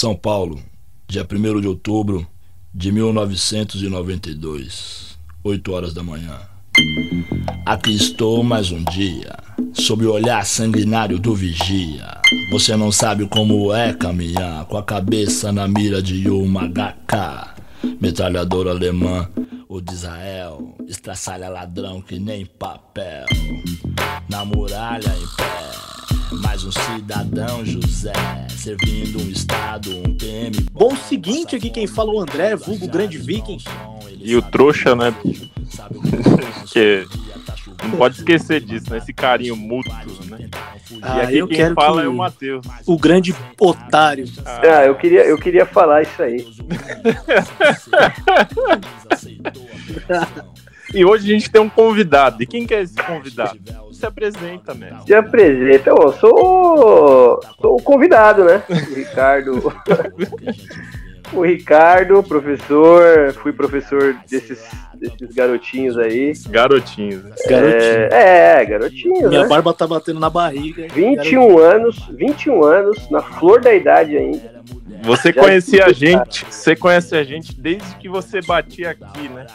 São Paulo, dia 1 de outubro de 1992, 8 horas da manhã. Aqui estou mais um dia, sob o olhar sanguinário do vigia. Você não sabe como é caminhar com a cabeça na mira de uma HK, metralhadora alemã ou de Israel, estraçalha ladrão que nem papel. Na muralha em pé, mais um cidadão José, servindo um estado, um PM. Bom, seguinte, aqui quem fala é o André, vulgo grande viking. E o trouxa, né? que não pode esquecer disso, né? Esse carinho mútuo, né? Ah, e aqui eu quem quero fala que- é o Matheus. O grande otário. Ah, eu queria, eu queria falar isso aí. E hoje a gente tem um convidado. E quem que é esse convidado? Se apresenta, né? Se apresenta, eu sou, sou o convidado, né? O Ricardo. O Ricardo, professor, fui professor desses, desses garotinhos aí. Garotinho. né? Garotinho. É, é, garotinhos, Minha né? barba tá batendo na barriga. 21 anos, 21 anos, na flor da idade ainda. Você Já conhecia a gente, você conhece a gente desde que você batia aqui, né?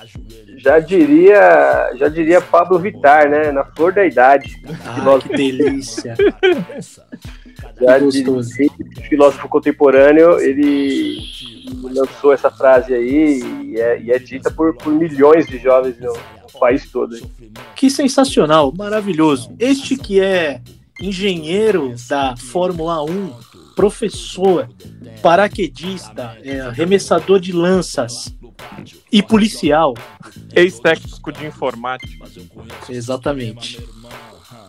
Já diria, já diria Pablo Vittar, né? Na flor da idade. Ah, que delícia. Já gostoso. filósofo contemporâneo, ele lançou essa frase aí e é, e é dita por, por milhões de jovens no, no país todo. Que sensacional, maravilhoso. Este que é engenheiro da Fórmula 1, professor, paraquedista, é, arremessador de lanças e policial. Ex-técnico de informática. Exatamente.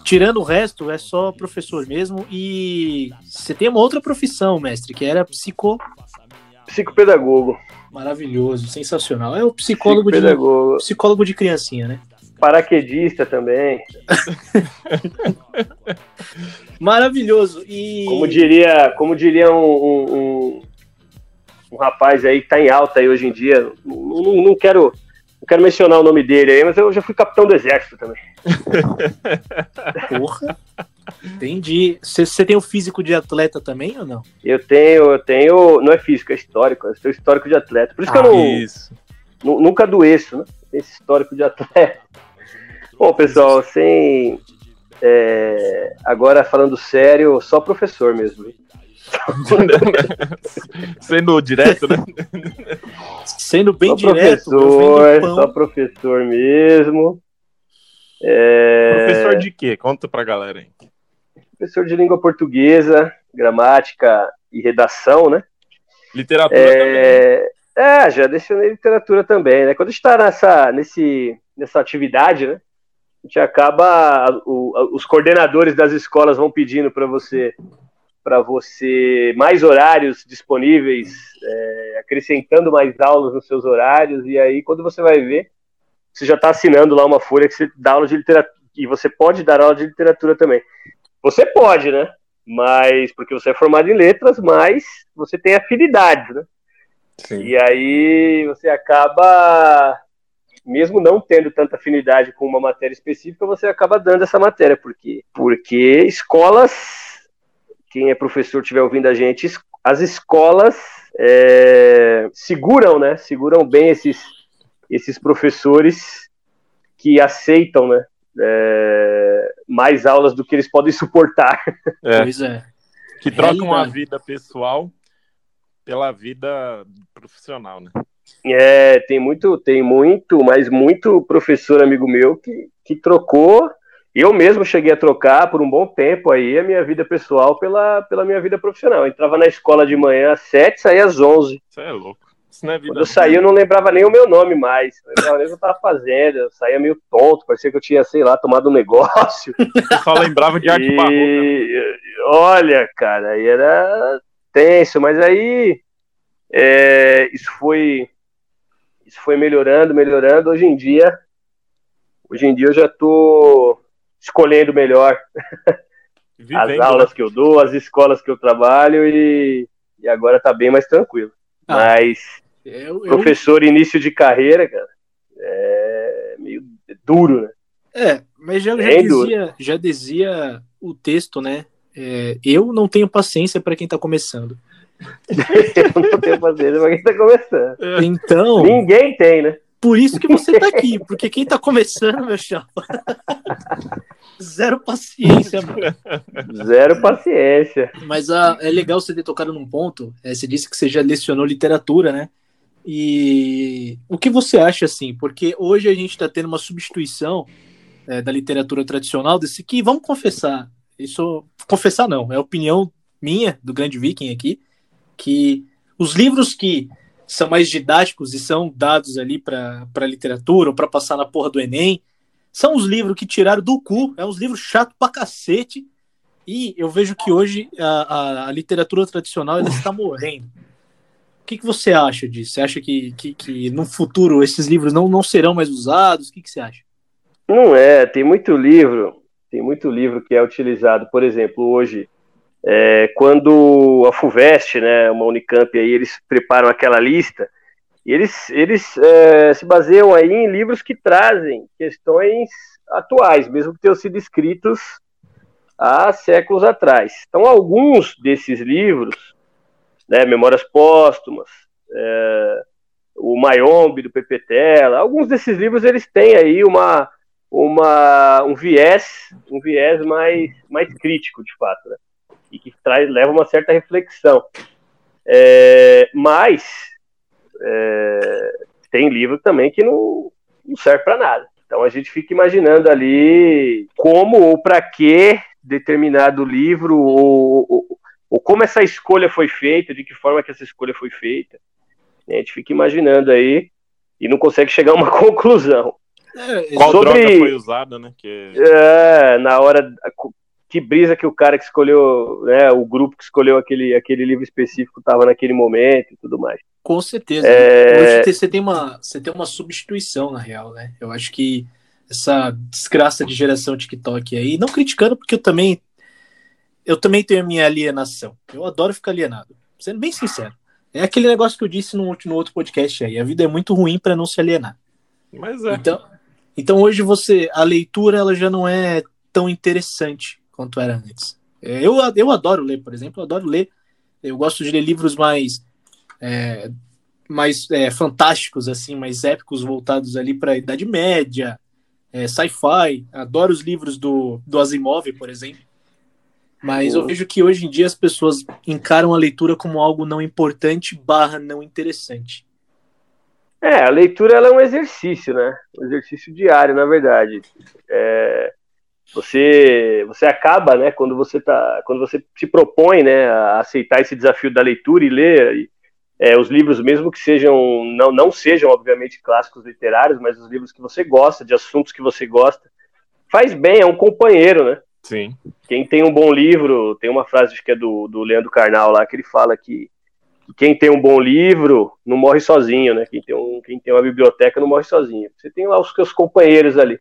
Tirando o resto, é só professor mesmo. E você tem uma outra profissão, mestre, que era psico. Psicopedagogo. Maravilhoso, sensacional. É o psicólogo de, psicólogo de criancinha, né? Paraquedista também. Maravilhoso. E Como diria, como diria um, um, um- um rapaz aí que tá em alta aí hoje em dia. Não, não- não quero. Não quero mencionar o nome dele aí, mas eu já fui capitão do exército também. porra. Entendi. Você tem o físico de atleta também ou não? Eu tenho, eu tenho. Não é físico, é histórico. Eu tenho histórico de atleta. Por isso que eu Ah, não, Isso. nu- nunca adoeço, né? Esse histórico de atleta. Bom, pessoal, sem. é, agora falando sério, só professor mesmo. Sendo direto, né? Sendo bem só direto, professor, só professor mesmo. É, Professor de quê? Conta pra galera aí. professor de língua portuguesa, gramática e redação, né? Literatura também. É, é, já lecionei literatura também, né? Quando a gente está nessa, nesse, nessa atividade, né? A gente acaba, o- os coordenadores das escolas vão pedindo para você para você mais horários disponíveis, é, acrescentando mais aulas nos seus horários, e aí quando você vai ver, você já está assinando lá uma folha que você dá aula de literatura, e você pode dar aula de literatura também. Você pode, né? Mas, porque você é formado em letras, mas você tem afinidades, né? Sim. E aí você acaba, mesmo não tendo tanta afinidade com uma matéria específica, você acaba dando essa matéria. Por quê? Porque escolas, quem é professor estiver ouvindo a gente, as escolas é, seguram, né? Seguram bem esses, esses professores que aceitam, né? é, mais aulas do que eles podem suportar. É, Pois é. que trocam a vida pessoal pela vida profissional, né? É, tem muito, tem muito, mas muito professor amigo meu que, que trocou. Eu mesmo cheguei a trocar por um bom tempo aí a minha vida pessoal pela, pela minha vida profissional. Eu entrava na escola de manhã às 7, saía às 11. Isso é louco. Isso não é vida. Quando eu saí, eu não lembrava nem o meu nome mais. Eu não lembrava nem o que eu tava fazendo. Eu saía meio tonto, parecia que eu tinha, sei lá, tomado um negócio. Eu só lembrava de arte barroca. né? E olha, cara, aí era tenso, mas aí é, isso foi isso foi melhorando, melhorando. Hoje em dia, hoje em dia eu já tô escolhendo melhor as Vivendo, aulas que eu dou, as escolas que eu trabalho e, e agora tá bem mais tranquilo. Ah, Mas Eu, eu, professor início de carreira, cara, é meio duro, né? é, mas já, já, dizia, já dizia o texto, né? É, eu não tenho paciência para quem tá começando. eu não tenho paciência pra quem tá começando. Então. Ninguém tem, né? Por isso que você tá aqui, porque quem tá começando, meu chapa. Zero paciência, mano. Zero paciência. Mas ah, é legal você ter tocado num ponto. É, você disse que você já lecionou literatura, né? E o que você acha assim? Porque hoje a gente está tendo uma substituição é, da literatura tradicional desse que, vamos confessar, isso confessar não, é opinião minha do grande Viking aqui, que os livros que são mais didáticos e são dados ali para literatura ou para passar na porra do Enem, são os livros que tiraram do cu, é uns livros chato pra cacete. E eu vejo que hoje a, a, a literatura tradicional ela está morrendo. O que, que você acha disso? Você acha que, que, que no futuro esses livros não, não serão mais usados? O que, que você acha? Não é, tem muito livro, tem muito livro que é utilizado, por exemplo, hoje, é, quando a FUVEST, né, uma Unicamp aí, eles preparam aquela lista, e eles, eles é, se baseiam aí em livros que trazem questões atuais, mesmo que tenham sido escritos há séculos atrás. Então, alguns desses livros, né, Memórias Póstumas, é, o Mayombe, do Pepe Tela, alguns desses livros eles têm aí uma, uma, um viés, um viés mais, mais crítico, de fato, né? e que traz, leva uma certa reflexão. É, mas é, tem livro também que não, não serve para nada. Então a gente fica imaginando ali como ou para que determinado livro ou, ou, ou, como essa escolha foi feita, de que forma que essa escolha foi feita. A gente fica imaginando aí e não consegue chegar a uma conclusão. É, Qual Sobre, droga foi usada, né? Que... É, na hora que brisa que o cara que escolheu, né, o grupo que escolheu aquele, aquele livro específico estava naquele momento e tudo mais. Com certeza. É... Hoje você tem, uma, você tem uma substituição, na real, né? Eu acho que essa desgraça de geração TikTok aí, não criticando, porque eu também eu também tenho a minha alienação. Eu adoro ficar alienado. Sendo bem sincero. É aquele negócio que eu disse no, no outro podcast aí. A vida é muito ruim para não se alienar. Mas é. Então, então hoje você, a leitura ela já não é tão interessante quanto era antes. É, eu, eu adoro ler, por exemplo, eu adoro ler. Eu gosto de ler livros mais é, mais é, fantásticos, assim, mais épicos, voltados ali para a Idade Média, é, sci-fi. Adoro os livros do, do Asimov, por exemplo. Mas eu vejo que hoje em dia as pessoas encaram a leitura como algo não importante barra não interessante. É, a leitura ela é um exercício, né? Um exercício diário, na verdade. É, você você acaba, né, quando você tá, quando você se propõe, né, a aceitar esse desafio da leitura e ler é, os livros, mesmo que sejam não não sejam obviamente clássicos literários, mas os livros que você gosta, de assuntos que você gosta, faz bem, é um companheiro, né? Sim. Quem tem um bom livro, tem uma frase que é do, do Leandro Carnal lá que ele fala que quem tem um bom livro não morre sozinho, né? Quem tem, um, quem tem uma biblioteca não morre sozinho. Você tem lá os seus companheiros ali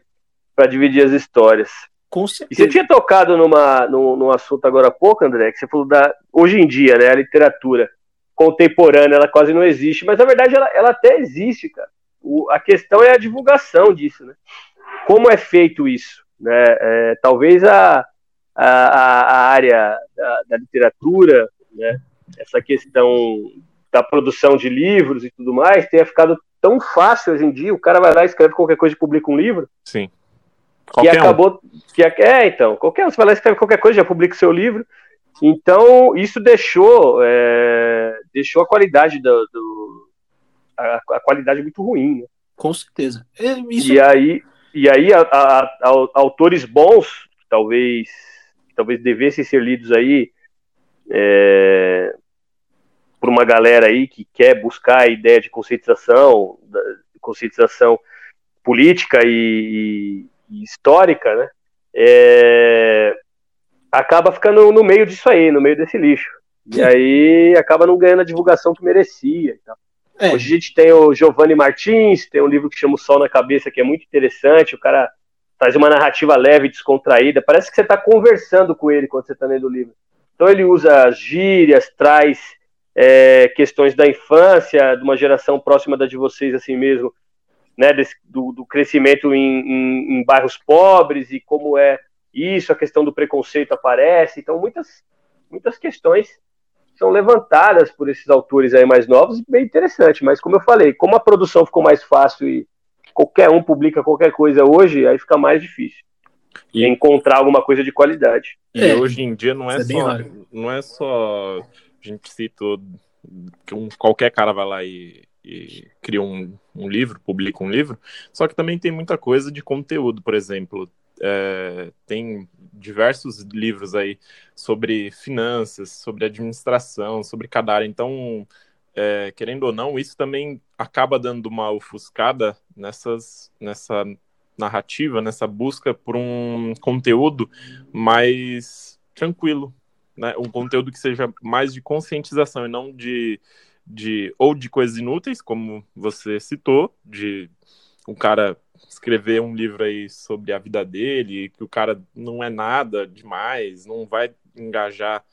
para dividir as histórias. Com certeza. E você tinha tocado numa, num, num assunto agora há pouco, André, que você falou da. Hoje em dia, né? A literatura contemporânea, ela quase não existe, mas na verdade ela, ela até existe, cara. O, a questão é a divulgação disso, né? Como é feito isso? Né? É, talvez a, a, a área da, da literatura, né? essa questão da produção de livros e tudo mais tenha ficado tão fácil hoje em dia. O cara vai lá, escreve qualquer coisa e publica um livro. Sim. Qualquer que acabou. Um. Que, é, então, qualquer um, você vai lá, escreve qualquer coisa, já publica o seu livro. Então, isso deixou, é, deixou a qualidade do. do a, a, qualidade muito ruim. Né? Com certeza. É, isso... E aí, e aí a, a, autores bons, talvez, talvez devessem ser lidos aí é, por uma galera aí que quer buscar a ideia de conscientização, de conscientização política e, e histórica, né? É, acaba ficando no meio disso aí, no meio desse lixo. E aí acaba não ganhando a divulgação que merecia. É. Hoje a gente tem o Giovanni Martins, tem um livro que chama O Sol na Cabeça, que é muito interessante. O cara faz uma narrativa leve, descontraída. Parece que você está conversando com ele quando você está lendo o livro. Então ele usa gírias, traz é, questões da infância, de uma geração próxima da de vocês, assim mesmo, né, desse, do, do, crescimento em, em, em, bairros pobres e como é isso, a questão do preconceito aparece. Então, muitas, muitas questões são levantadas por esses autores aí mais novos, bem interessante. Mas como eu falei, como a produção ficou mais fácil e qualquer um publica qualquer coisa hoje, aí fica mais difícil e encontrar alguma coisa de qualidade. E é, hoje em dia não é, é só não é só a gente cita que um, qualquer cara vai lá e, e cria um, um, livro, publica um livro, só que também tem muita coisa de conteúdo, por exemplo, é, tem diversos livros aí sobre finanças, sobre administração, sobre cada área, então é, querendo ou não, isso também acaba dando uma ofuscada nessas, nessa narrativa, nessa busca por um conteúdo mais tranquilo, né? Um conteúdo que seja mais de conscientização e não de, de ou de coisas inúteis, como você citou, de um cara escrever um livro aí sobre a vida dele, que o cara não é nada demais, não vai engajar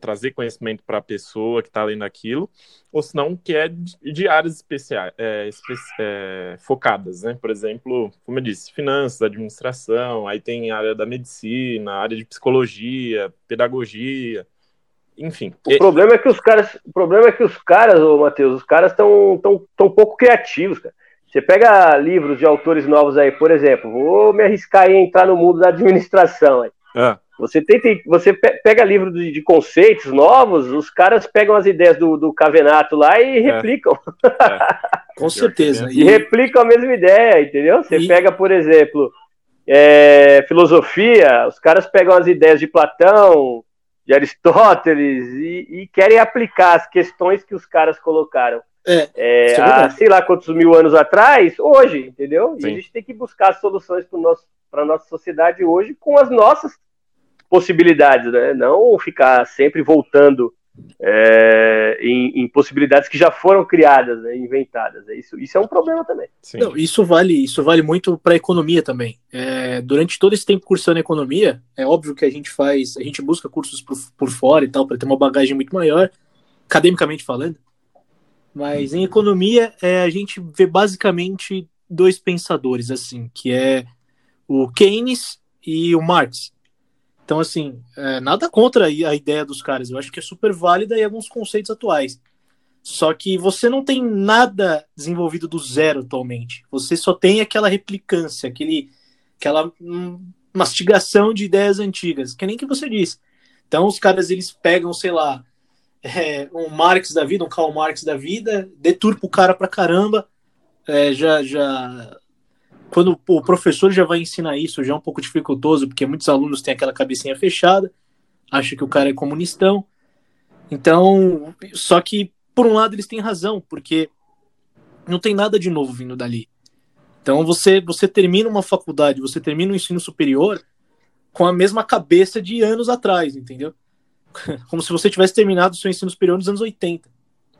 trazer conhecimento para a pessoa que está lendo aquilo, ou se não, que é de áreas especiais, é, é, focadas, né? Por exemplo, como eu disse, finanças, administração, aí tem área da medicina, área de psicologia, pedagogia, enfim. O problema é que os caras, o problema é que os caras, ô Matheus, os caras estão tão, tão pouco criativos, cara. Você pega livros de autores novos aí, por exemplo, vou me arriscar a entrar no mundo da administração aí. Ah. Você tenta, você pega livro de, de, conceitos novos, os caras pegam as ideias do, do Cavenato lá e é. replicam. É. Com certeza. E, e replicam a mesma ideia, entendeu? Você e... pega, por exemplo, é, filosofia, os caras pegam as ideias de Platão, de Aristóteles e, e querem aplicar as questões que os caras colocaram. É, é, é há sei lá quantos mil anos atrás, hoje, entendeu? Sim. E a gente tem que buscar soluções para a nossa sociedade hoje com as nossas possibilidades, né? Não ficar sempre voltando é, em, em, possibilidades que já foram criadas, né, inventadas. Né? Isso, isso é um problema também. Não, isso vale, isso vale muito para a economia também. É, durante todo esse tempo cursando economia, é óbvio que a gente faz, a gente busca cursos por, por fora e tal para ter uma bagagem muito maior, academicamente falando. Mas em economia, é, a gente vê basicamente dois pensadores assim, que é o Keynes e o Marx. Então, assim, é, nada contra a ideia dos caras. Eu acho que é super válida em alguns conceitos atuais. Só que você não tem nada desenvolvido do zero atualmente. Você só tem aquela replicância, aquele, aquela hum, mastigação de ideias antigas, que nem que você disse. Então, os caras eles pegam, sei lá, é, um Marx da vida, um Karl Marx da vida, deturpa o cara pra caramba, é, já, já quando o professor já vai ensinar isso, já é um pouco dificultoso, porque muitos alunos têm aquela cabecinha fechada, acha que o cara é comunistão. Então, só que por um lado eles têm razão, porque não tem nada de novo vindo dali. Então você você termina uma faculdade, você termina o um ensino superior com a mesma cabeça de anos atrás, entendeu? Como se você tivesse terminado o seu ensino superior nos anos 80.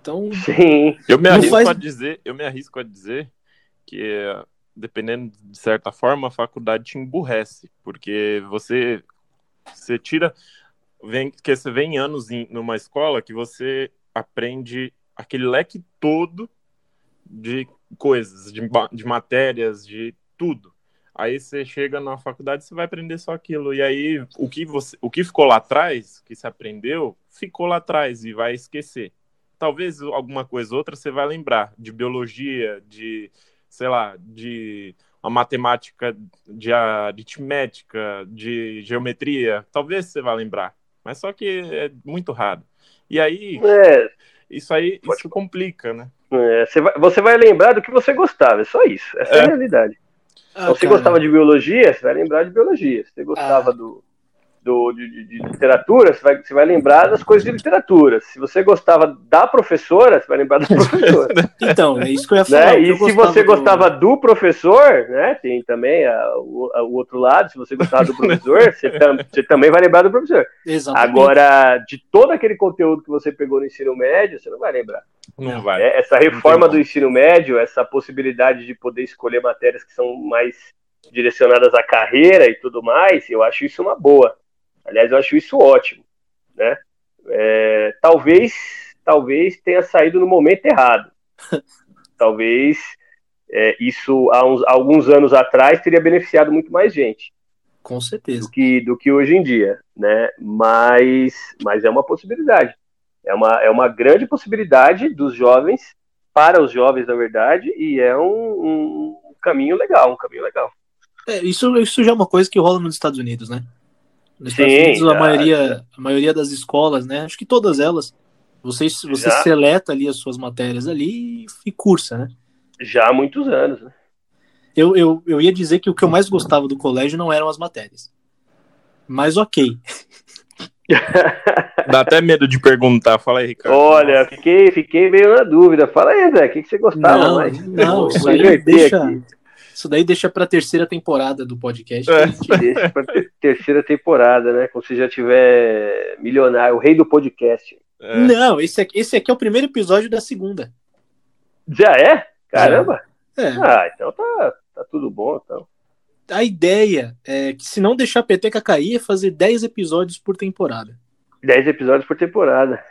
Então, Sim. Eu me arrisco faz... a dizer, eu me arrisco a dizer que dependendo de certa forma, a faculdade te emburrece, porque você você tira vem que você vem anos em, numa escola que você aprende aquele leque todo de coisas, de, de matérias, de tudo. Aí você chega na faculdade, você vai aprender só aquilo. E aí o que você, o que ficou lá atrás, que você aprendeu, ficou lá atrás e vai esquecer. Talvez alguma coisa outra você vai lembrar de biologia, de sei lá, de uma matemática de aritmética, de geometria, talvez você vá lembrar, mas só que é muito raro. E aí, é, isso aí, pode... isso complica, né? É, você, vai, você vai lembrar do que você gostava, é só isso, essa é, é a realidade. Ah, então, se você gostava de biologia, você vai lembrar de biologia. Se você gostava ah. do, do, de, de, literatura, você vai, você vai lembrar das coisas de literatura. Se você gostava da professora, você vai lembrar da professora. então, é isso que eu ia falar. Né? E se você do... gostava do professor, né? Tem também a, o, a, o, outro lado, se você gostava do professor, você, tam, você, também vai lembrar do professor. Exatamente. Agora, de todo aquele conteúdo que você pegou no ensino médio, você não vai lembrar. Não vai. É, essa reforma do ensino médio, essa possibilidade de poder escolher matérias que são mais direcionadas à carreira e tudo mais, eu acho isso uma boa. Aliás, eu acho isso ótimo, né? É, talvez, talvez tenha saído no momento errado. talvez é, isso há uns, alguns anos atrás teria beneficiado muito mais gente. Com certeza. Do que, do que hoje em dia, né? Mas, mas é uma possibilidade. É uma, é uma grande possibilidade dos jovens, para os jovens, na verdade, e é um, um caminho legal, um caminho legal. É, isso, isso já é uma coisa que rola nos Estados Unidos, né? Nos Estados Sim, Unidos, a, maioria, a maioria das escolas, né? Acho que todas elas, você, você seleta ali as suas matérias ali e cursa, né? Já há muitos anos, né? Eu, eu, eu ia dizer que o que eu mais gostava do colégio não eram as matérias. Mas ok. Dá até medo de perguntar. Fala aí, Ricardo. Olha, fiquei, fiquei meio na dúvida. Fala aí, André, o que, que você gostava não, mais? Não, isso aí deixa, aqui. Isso daí deixa pra terceira temporada do podcast. É. Deixa pra terceira temporada, né? Quando você já tiver milionário, o rei do podcast. É. Não, esse aqui, esse aqui é o primeiro episódio da segunda. Já é? Caramba! É. Ah, então tá, tá tudo bom, então. A ideia é que se não deixar a peteca cair, é fazer 10 episódios por temporada. 10 episódios por temporada.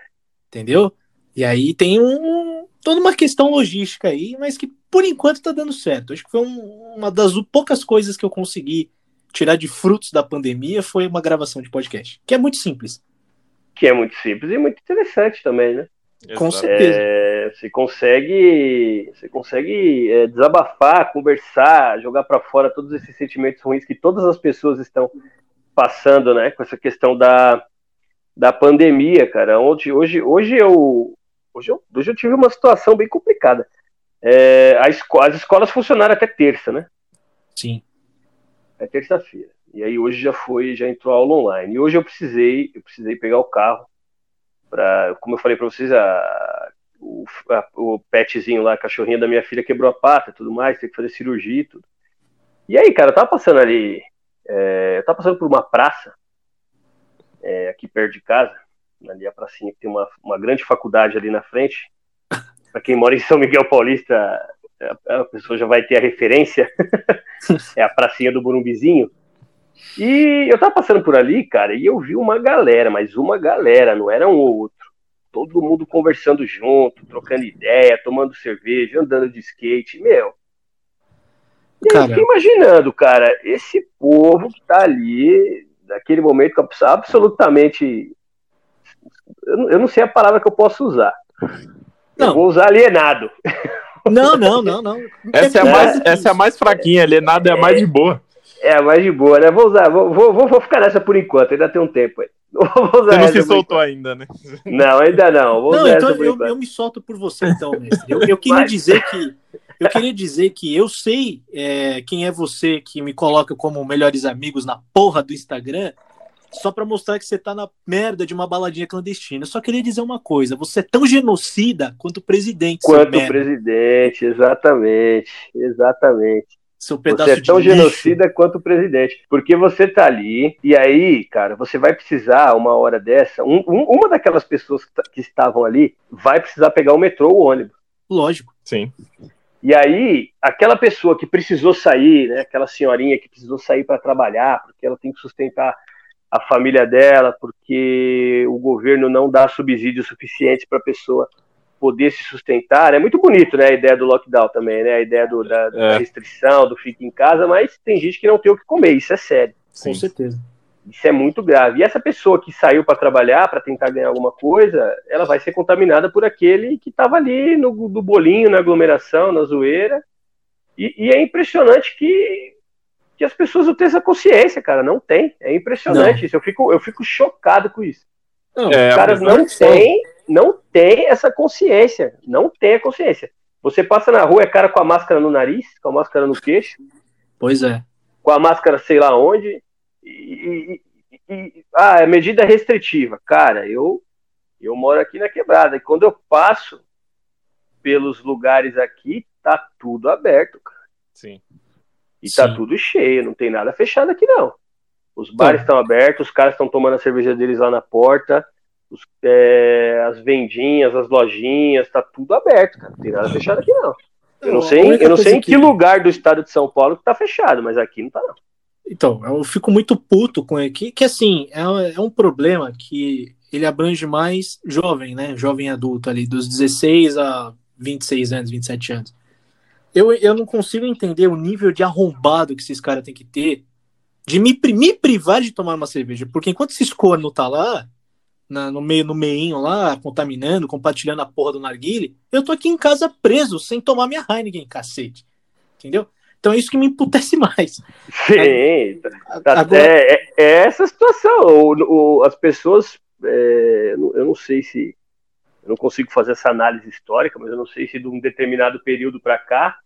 Entendeu? E aí tem um, toda uma questão logística aí, mas que por enquanto tá dando certo. Acho que foi um, uma das poucas coisas que eu consegui tirar de frutos da pandemia foi uma gravação de podcast, que é muito simples. Que é muito simples e muito interessante também, né? Com certeza. É, você consegue, você consegue é, desabafar, conversar, jogar para fora todos esses sentimentos ruins que todas as pessoas estão passando, né? Com essa questão da, da pandemia, cara. Hoje, hoje, hoje eu, hoje eu, hoje eu tive uma situação bem complicada. É, esco as escolas funcionaram até terça, né? Sim. É terça-feira. E aí hoje já foi, já entrou a aula online. E hoje eu precisei, eu precisei pegar o carro como eu falei para vocês, a, o, a, o petzinho lá, a cachorrinha da minha filha quebrou a pata, tudo mais, tem que fazer cirurgia e tudo. E aí, cara, eu tava passando ali, é, eu tava passando por uma praça é, aqui perto de casa, ali a pracinha que tem uma, uma grande faculdade ali na frente. Para quem mora em São Miguel Paulista, a, a pessoa já vai ter a referência. é a pracinha do Burumbizinho. E eu tava passando por ali, cara, e eu vi uma galera, mas uma galera, não era um ou outro. Todo mundo conversando junto, trocando ideia, tomando cerveja, andando de skate, meu. E cara... eu fiquei imaginando, cara, esse povo que tá ali, naquele momento absolutamente. Eu não sei a palavra que eu posso usar. Não. Eu vou usar alienado. Não, não, não, não. Essa é, a mais, essa é a mais fraquinha, alienado é a mais de boa. É, mais de boa, né? Vou usar, vou, vou, vou ficar nessa por enquanto, ainda tem um tempo aí. Você não se soltou ainda, né? Não, ainda não. Vou não, então eu, eu, me solto por você, então, mestre. Eu, eu queria Mas... dizer que eu queria dizer que eu sei é, quem é você que me coloca como melhores amigos na porra do Instagram, só para mostrar que você tá na merda de uma baladinha clandestina. Eu só queria dizer uma coisa: você é tão genocida quanto o presidente. Quanto o presidente, exatamente. Exatamente. Seu pedaço você é tão genocida quanto o presidente. Porque você tá ali, e aí, cara, você vai precisar, uma hora dessa, um, um, uma daquelas pessoas que, que, estavam ali vai precisar pegar o metrô ou o ônibus. Lógico. Sim. E aí, aquela pessoa que precisou sair, né, aquela senhorinha que precisou sair para trabalhar, porque ela tem que sustentar a família dela, porque o governo não dá subsídio suficiente para a pessoa poder se sustentar. É muito bonito, né, a ideia do lockdown também, né, a ideia do, da, da é. restrição, do fique em casa, mas tem gente que não tem o que comer, isso é sério. Sim. Com certeza. Isso é muito grave. E essa pessoa que saiu para trabalhar, para tentar ganhar alguma coisa, ela vai ser contaminada por aquele que estava ali no, no bolinho, na aglomeração, na zoeira. E, e, é impressionante que, que as pessoas não têm essa consciência, cara. Não tem. É impressionante não. isso. Eu fico, eu fico chocado com isso. Não, é, Os caras não têm não tem essa consciência. Não tem a consciência. Você passa na rua, é cara com a máscara no nariz, com a máscara no queixo. Pois é. Com a máscara sei lá onde. E, e, e, ah, é medida restritiva. Cara, eu, eu moro aqui na quebrada. E quando eu passo pelos lugares aqui, tá tudo aberto, cara. Sim. E tá Sim. tá tudo cheio, não tem nada fechado aqui, não. Os bares estão abertos, os caras estão tomando a cerveja deles lá na porta os, é, as vendinhas, as lojinhas, tá tudo aberto, cara. Não tem nada fechado aqui, não. Eu não sei, eu não sei em que, que lugar do estado de São Paulo que tá fechado, mas aqui não tá, não. Então, eu fico muito puto com aqui, que assim, é, é um problema que ele abrange mais jovem, né? Jovem adulto ali, dos 16 a 26 anos, 27 anos. Eu, eu não consigo entender o nível de arrombado que esses caras têm que ter de me, me privar de tomar uma cerveja. Porque enquanto esses corno tá lá, na, no meio no meinho lá, contaminando, compartilhando a porra do narguile, eu tô aqui em casa preso, sem tomar minha Heineken, cacete. Entendeu? Então é isso que me emputece mais. Sim, tá, Agora... é, é, essa situação. O, o, as pessoas, é, eu não sei se. Eu não consigo fazer essa análise histórica, mas eu não sei se de um determinado período para cá,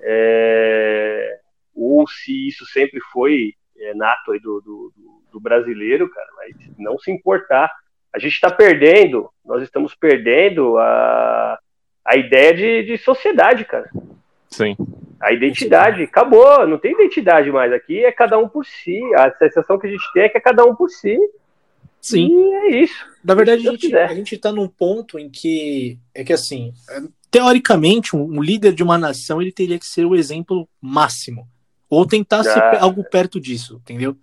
é, ou se isso sempre foi é, nato aí do, do, do, brasileiro, cara, mas não se importar. A gente está perdendo, nós estamos perdendo a, a ideia de, de sociedade, cara. Sim. A identidade, acabou, não tem identidade mais. Aqui é cada um por si. A sensação que a gente tem é que é cada um por si. Sim. E é isso. Na verdade, a gente, a gente tá num ponto em que é que assim, teoricamente, um, um, líder de uma nação ele teria que ser o exemplo máximo. Ou tentar ah. ser algo perto disso, entendeu?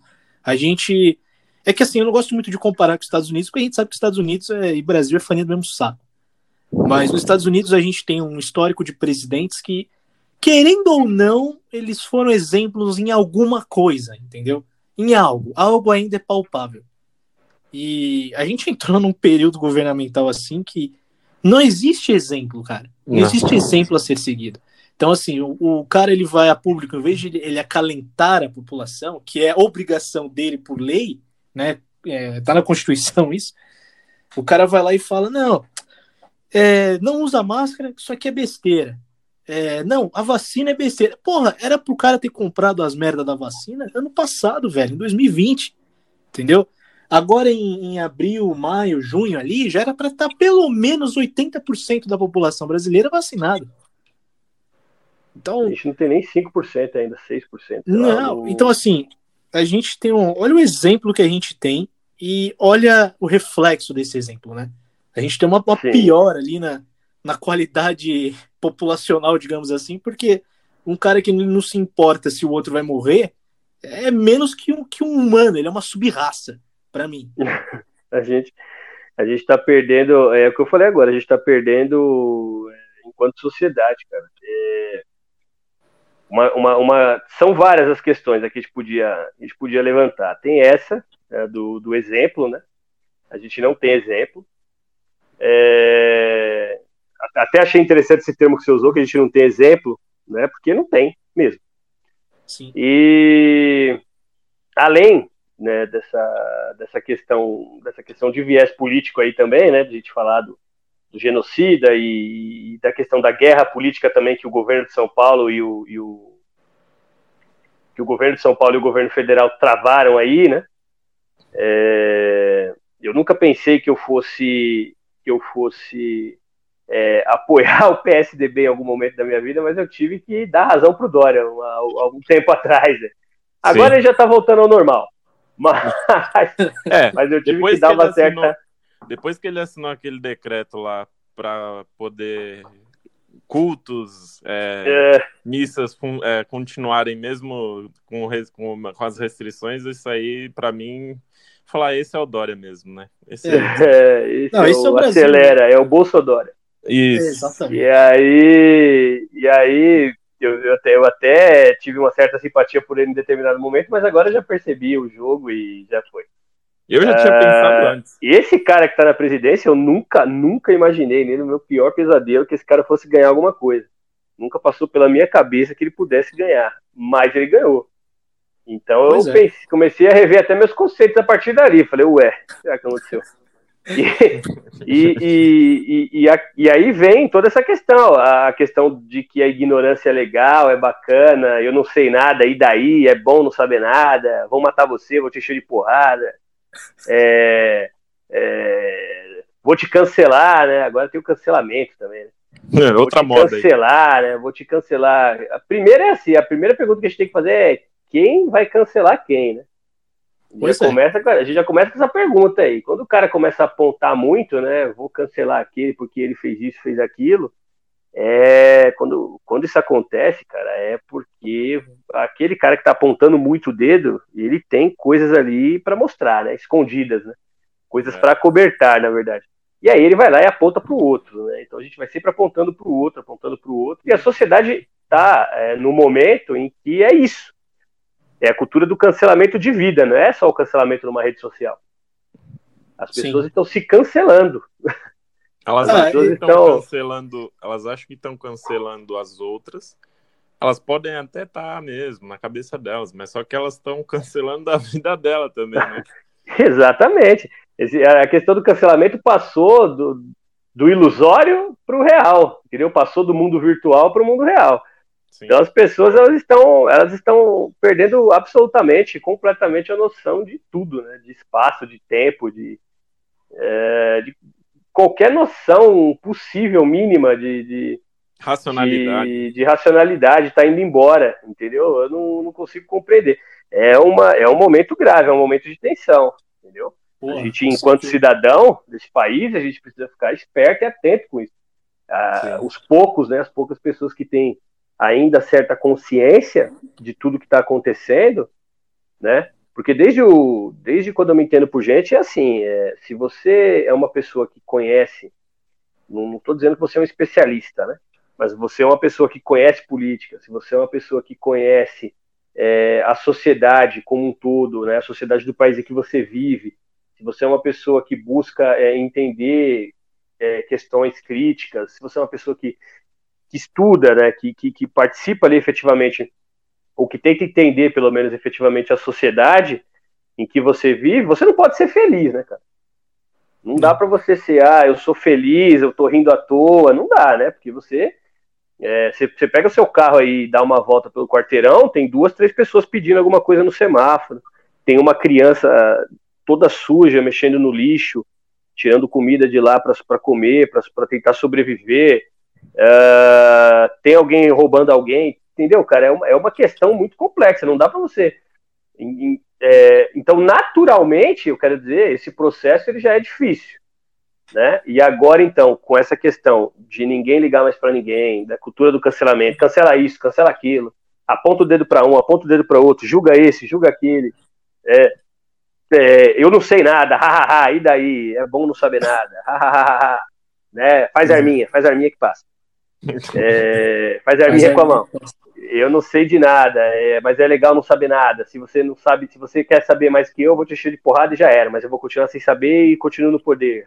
A gente. É que assim, eu não gosto muito de comparar com os Estados Unidos, porque a gente sabe que os Estados Unidos é, e Brasil é farinha do mesmo saco. Mas nos Estados Unidos a gente tem um histórico de presidentes que querendo ou não, eles foram exemplos em alguma coisa, entendeu? Em algo. Algo ainda é palpável. E a gente entrou num período governamental assim que não existe exemplo, cara. Não, não. existe exemplo a ser seguido. Então, assim, o, o, cara ele vai a público, em vez de ele, acalentar a população, que é obrigação dele por lei, né? É, tá na Constituição isso. O cara vai lá e fala: não, é, não usa máscara, isso aqui é besteira. É, não, a vacina é besteira. Porra, era pro cara ter comprado as merdas da vacina ano passado, velho, em 2020. Entendeu? Agora em, em abril, maio, junho ali, já era para estar tá pelo menos 80% da população brasileira vacinada. Então, a gente não tem nem 5% ainda, 6%. Não, então assim, a gente tem um. Olha o exemplo que a gente tem e olha o reflexo desse exemplo, né? A gente tem uma, uma pior ali na, na qualidade populacional, digamos assim, porque um cara que não se importa se o outro vai morrer é menos que um, que um humano, ele é uma sub-raça, para mim. a gente a gente está perdendo, é o que eu falei agora, a gente está perdendo é, enquanto sociedade, cara. É, uma, uma, uma, são várias as questões que a gente podia, a gente podia levantar. Tem essa, é, do, do exemplo, né? A gente não tem exemplo. É, até achei interessante esse termo que você usou, que a gente não tem exemplo, né? Porque não tem mesmo. Sim. E além né, dessa, dessa questão dessa questão de viés político aí também, né? De a gente falar do, do genocida e, e, da questão da guerra política também que o governo de São Paulo e o, e o que o governo de São Paulo e o governo federal travaram aí, né? É, eu nunca pensei que eu fosse que eu fosse é, apoiar o PSDB em algum momento da minha vida, mas eu tive que dar razão para o Dória há algum tempo atrás. Né? Agora Sim. ele já está voltando ao normal. Mas, é, mas eu tive que dar uma certa. Assinou, depois que ele assinou aquele decreto lá para poder cultos, é, é. missas é, continuarem mesmo com, com, com, as restrições, isso aí, para mim, falar esse é o Dória mesmo, né? Esse é, é esse Não, é esse é o acelera, é o Bolsonaro. Isso. Exatamente. E aí, e aí eu, eu, até, eu até tive uma certa simpatia por ele em determinado momento, mas agora já percebi o jogo e já foi. Eu já tinha pensado antes. E esse cara que tá na presidência, eu nunca, nunca imaginei nele, o meu pior pesadelo, que esse cara fosse ganhar alguma coisa. Nunca passou pela minha cabeça que ele pudesse ganhar, mas ele ganhou. Então pois eu é. pensei, comecei a rever até meus conceitos a partir dali. Falei, ué, será que aconteceu? E, e, e, e, aí vem toda essa questão, a questão de que a ignorância é legal, é bacana, eu não sei nada, e daí, é bom não saber nada, vou matar você, vou te encher de porrada, é, é, vou te cancelar, né? Agora tem o cancelamento também, né? É, outra vou te moda. Cancelar, aí. né? Vou te cancelar. A primeira é assim, a primeira pergunta que a gente tem que fazer é quem vai cancelar quem, né? Já é. começa, a gente já começa com essa pergunta aí. Quando o cara começa a apontar muito, né? Vou cancelar aquele porque ele fez isso, fez aquilo. É, quando, quando isso acontece, cara, é porque aquele cara que está apontando muito o dedo, ele tem coisas ali para mostrar, né? Escondidas, né? Coisas é. para cobertar, na verdade. E aí ele vai lá e aponta para o outro, né? Então a gente vai sempre apontando para o outro, apontando para o outro. E a sociedade está é, no momento em que é isso é a cultura do cancelamento de vida, não é só o cancelamento numa rede social. As pessoas Sim. estão se cancelando. Elas ah, acham que estão então... cancelando, elas acham que estão cancelando as outras. Elas podem até estar tá mesmo na cabeça delas, mas só que elas estão cancelando a vida dela também, né? Exatamente. Esse, a questão do cancelamento passou do, do ilusório para o real, entendeu? Passou do mundo virtual para o mundo real. Sim. Então as pessoas elas estão, elas estão perdendo absolutamente, completamente a noção de tudo, né? De espaço, de tempo, de, é, de qualquer noção possível, mínima de, de racionalidade, de, de racionalidade está indo embora, entendeu? Eu não, não, consigo compreender. É uma, é um momento grave, é um momento de tensão, entendeu? Porra, a gente, enquanto cidadão desse país, a gente precisa ficar esperto e atento com isso. Ah, os poucos, né, as poucas pessoas que têm ainda certa consciência de tudo que está acontecendo, né? Porque desde, o, desde quando eu me entendo por gente, é assim: é, se você é uma pessoa que conhece, não estou dizendo que você é um especialista, né? Mas você é uma pessoa que conhece política, se você é uma pessoa que conhece é, a sociedade como um todo, né? A sociedade do país em que você vive, se você é uma pessoa que busca é, entender é, questões críticas, se você é uma pessoa que, que estuda, né? Que, que, que participa ali efetivamente ou que tenta entender, pelo menos efetivamente, a sociedade em que você vive, você não pode ser feliz, né, cara? Não dá para você ser, ah, eu sou feliz, eu tô rindo à toa, não dá, né? Porque você, é, você, você pega o seu carro aí e dá uma volta pelo quarteirão, tem duas, três pessoas pedindo alguma coisa no semáforo, tem uma criança toda suja mexendo no lixo, tirando comida de lá para comer, para tentar sobreviver, uh, tem alguém roubando alguém, Entendeu, cara? É uma, é uma questão muito complexa, não dá para você. É, então, naturalmente, eu quero dizer, esse processo ele já é difícil. Né? E agora, então, com essa questão de ninguém ligar mais para ninguém, da cultura do cancelamento, cancela isso, cancela aquilo, aponta o dedo para um, aponta o dedo para outro, julga esse, julga aquele. É, é, eu não sei nada, hahaha, e daí? É bom não saber nada, hahaha, né? Faz arminha, faz arminha que passa. É, faz arminha com a mão eu não sei de nada, é, mas é legal não saber nada. Se você não sabe, se você quer saber mais que eu, eu vou te encher de porrada e já era, mas eu vou continuar sem saber e continuo no poder.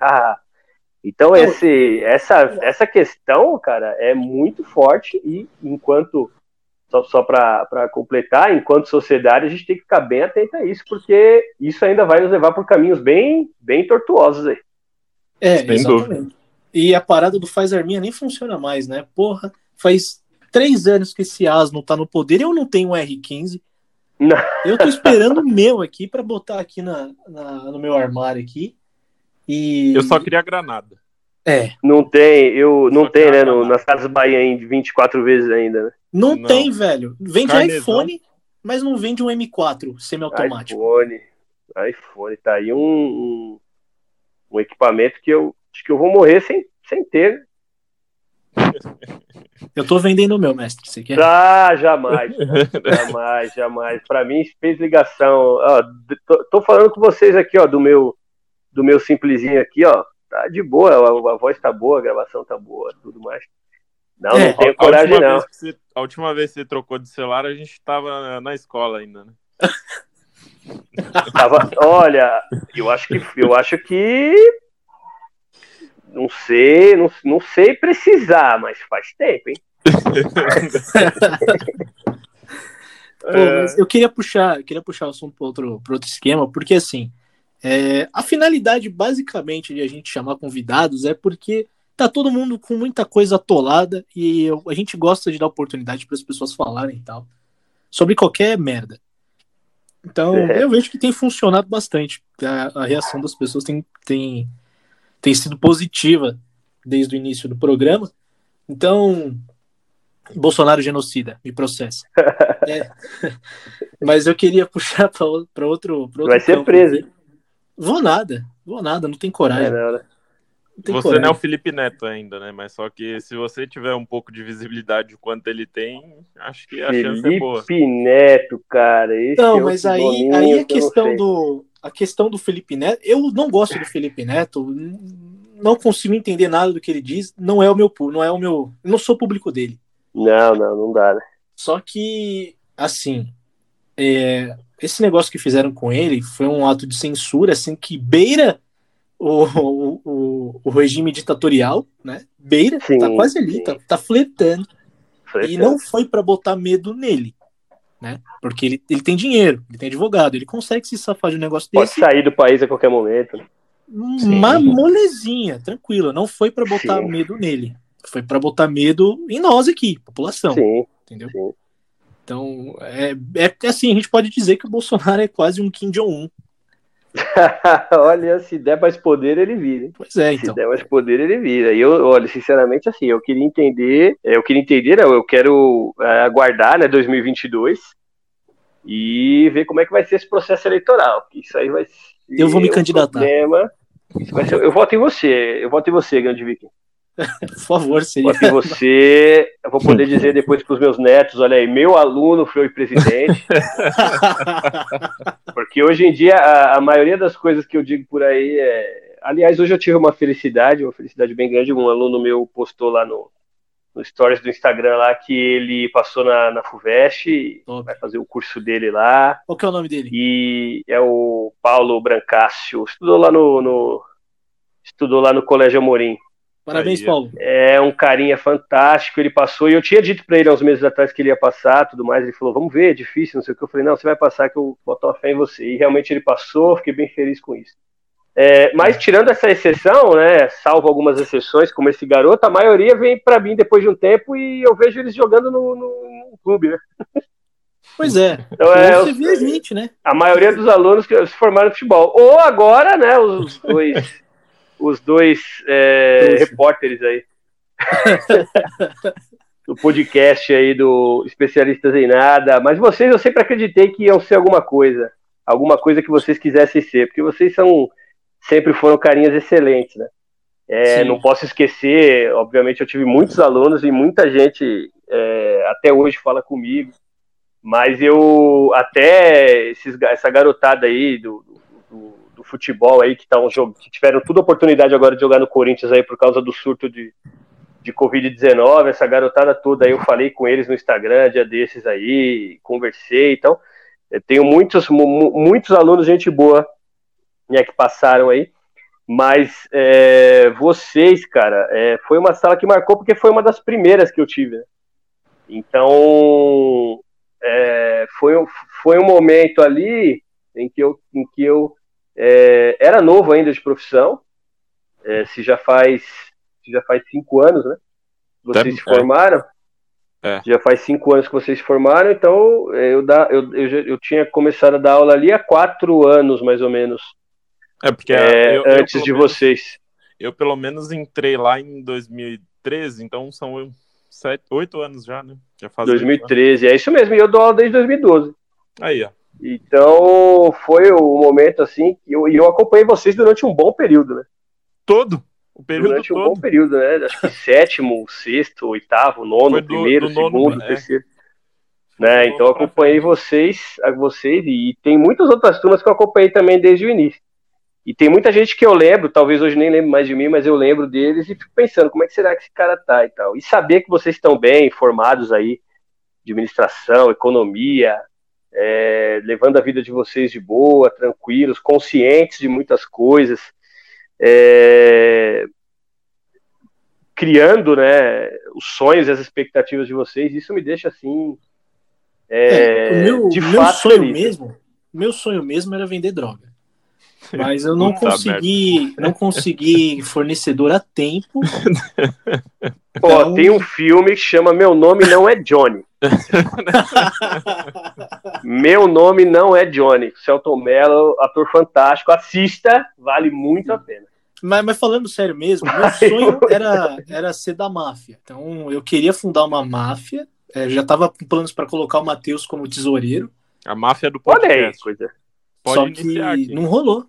então esse, essa, essa questão, cara, é muito forte e enquanto só, só para completar, enquanto sociedade a gente tem que ficar bem atento a isso, porque isso ainda vai nos levar por caminhos bem, bem tortuosos aí. É, Sem exatamente. Dúvida. E a parada do faz arminha nem funciona mais, né? Porra, faz três anos que esse asno tá no poder, eu não tenho um R15. Não. Eu tô esperando o meu aqui para botar aqui na, na, no meu armário aqui. E... Eu só queria granada. É. Não tem, eu não tem, né? No, nas casas Bahia em 24 vezes ainda, né? Não, não. tem, velho. Vende Carnezão. iPhone, mas não vende um M4 semiautomático. iPhone. iPhone, tá aí um, um, um, equipamento que eu acho que eu vou morrer sem, sem ter. Eu tô vendendo o meu, mestre. Você quer? Ah, jamais. jamais, jamais. Para mim, fez ligação. Ó, tô, tô, falando com vocês aqui, ó, do meu, do meu simplesinho aqui, ó. Tá de boa, a, a voz tá boa, a gravação tá boa, tudo mais. Não, é, não tenho a, coragem, a não. Você, a última vez que você trocou de celular, a gente tava na, na escola ainda, né? Tava, olha, eu acho que eu acho que não sei, não, não sei precisar, mas faz tempo, hein? Pô, eu queria puxar, eu queria puxar o assunto para outro, outro esquema, porque assim, é, a finalidade basicamente de a gente chamar convidados é porque tá todo mundo com muita coisa atolada e eu, a gente gosta de dar oportunidade para as pessoas falarem e tal sobre qualquer merda. Então, é. eu vejo que tem funcionado bastante. A, a reação das pessoas tem, tem tem sido positiva desde o início do programa. Então, Bolsonaro genocida, me processa. é. Mas eu queria puxar para outro, pra outro Vai ser preso, hein? Vou nada, vou nada, não tem coragem. É, não, né? Não você coragem. não é o Felipe Neto ainda, né? Mas só que se você tiver um pouco de visibilidade quanto ele tem, acho que a Felipe chance é boa. Felipe Neto, cara. Esse não, é mas aí, aí a questão do a questão do Felipe Neto, eu não gosto do Felipe Neto, não consigo entender nada do que ele diz, não é o meu, não é o meu, eu não sou público dele. Não, não, não dá, né? Só que, assim, é, esse negócio que fizeram com ele foi um ato de censura, assim, que beira o, o, o, regime ditatorial, né? Beira, sim, tá quase ali, tá, tá fletando. fletando. E não foi para botar medo nele, né? Porque ele, ele tem dinheiro, ele tem advogado, ele consegue se safar de um negócio Pode desse. Pode sair do país a qualquer momento. Uma molezinha, tranquilo. Não foi para botar sim. medo nele. Foi para botar medo em nós aqui, população. Sim. Entendeu? Sim. Então, é, é assim, a gente pode dizer que o Bolsonaro é quase um Kim Jong-un olha, se der mais poder, ele vira. Pois é, então. Se der mais poder, ele vira. E eu, olha, sinceramente, assim, eu queria entender, eu queria entender, não, eu quero é, aguardar, né, 2022 e ver como é que vai ser esse processo eleitoral. Isso aí vai ser. Eu vou me candidatar. Problema. Ser, eu voto em você, eu voto em você, Grande Viking. Por favor, seria. Em você. Eu vou poder dizer depois para os meus netos: olha aí, meu aluno foi presidente. Porque hoje em dia, a, a, maioria das coisas que eu digo por aí é. Aliás, hoje eu tive uma felicidade, uma felicidade bem grande. Um aluno meu postou lá no, no Stories do Instagram lá que ele passou na, na FUVEST, vai fazer o curso dele lá. Qual que é o nome dele? E é o Paulo Brancácio. Estudou lá no, no estudou lá no Colégio Amorim. Parabéns, Aí, Paulo. É um carinha fantástico. Ele passou, e eu tinha dito para ele há uns meses atrás que ele ia passar, tudo mais. Ele falou: Vamos ver, é difícil, não sei o que. Eu falei: Não, você vai passar, que eu boto uma fé em você. E realmente ele passou, fiquei bem feliz com isso. É, mas tirando essa exceção, né, salvo algumas exceções, como esse garoto, a maioria vem para mim depois de um tempo e eu vejo eles jogando no, no, no clube, né? Pois é. Então, é você vê a gente, né? A maioria dos alunos que se formaram no futebol. Ou agora, né, os dois os dois é, repórteres aí. do podcast aí do Especialistas em Nada. Mas vocês eu sempre acreditei que iam ser alguma coisa. Alguma coisa que vocês quisessem ser. Porque vocês são sempre foram carinhas excelentes, né? É, não posso esquecer, obviamente eu tive muitos alunos e muita gente é, até hoje fala comigo, mas eu até esses, essa garotada aí do, do, do futebol aí que, estão que tiveram toda a oportunidade agora de jogar no Corinthians aí por causa do surto de, de Covid-19, essa garotada toda aí, eu falei com eles no Instagram, dia desses aí, conversei, então, eu tenho muitos, muitos alunos, gente boa, né, que passaram aí, mas é, vocês, cara, é, foi uma sala que marcou porque foi uma das primeiras que eu tive, né? Então, é, foi, foi um momento ali em que eu, em que eu é, era novo ainda de profissão, é, se já faz se já faz cinco anos, né? Vocês se formaram. É. Já faz cinco anos que vocês se formaram, então eu, da, eu, eu, eu, tinha começado a dar aula ali há quatro anos, mais ou menos. É, porque é, eu, antes de menos, vocês. Eu, pelo menos, entrei lá em 2013, então são sete, oito anos já, né? Já faz 2013, é isso mesmo, e eu dou aula desde 2012. Aí, ó. Então, foi o momento assim, e eu, eu acompanhei vocês durante um bom período, né? Todo? O período durante todo. um bom período, né? Acho que sétimo, sexto, oitavo, nono, do, primeiro, do segundo, nono, é. terceiro. É. Né? Então, acompanhei vocês, vocês, e tem muitas outras turmas que eu acompanhei também desde o início. E tem muita gente que eu lembro, talvez hoje nem lembre mais de mim, mas eu lembro deles e fico pensando como é que será que esse cara tá e tal. E saber que vocês estão bem formados aí, de administração, economia, é, levando a vida de vocês de boa, tranquilos, conscientes de muitas coisas, é, criando né, os sonhos e as expectativas de vocês, isso me deixa assim. É, é meu, de meu fato sonho feliz. mesmo, meu sonho mesmo era vender droga. Mas eu não consegui, não consegui fornecedor a tempo. Pô, então... tem um filme que chama Meu Nome Não É Johnny. Meu nome não é Johnny. Celton Mello, ator fantástico. Assista, vale muito a pena. Mas, mas falando sério mesmo, meu sonho era, era ser da máfia. Então eu queria fundar uma máfia. É, já estava com planos para colocar o Matheus como tesoureiro. A máfia do podcast. Olha aí, coisa. Pode Só que aqui. não rolou.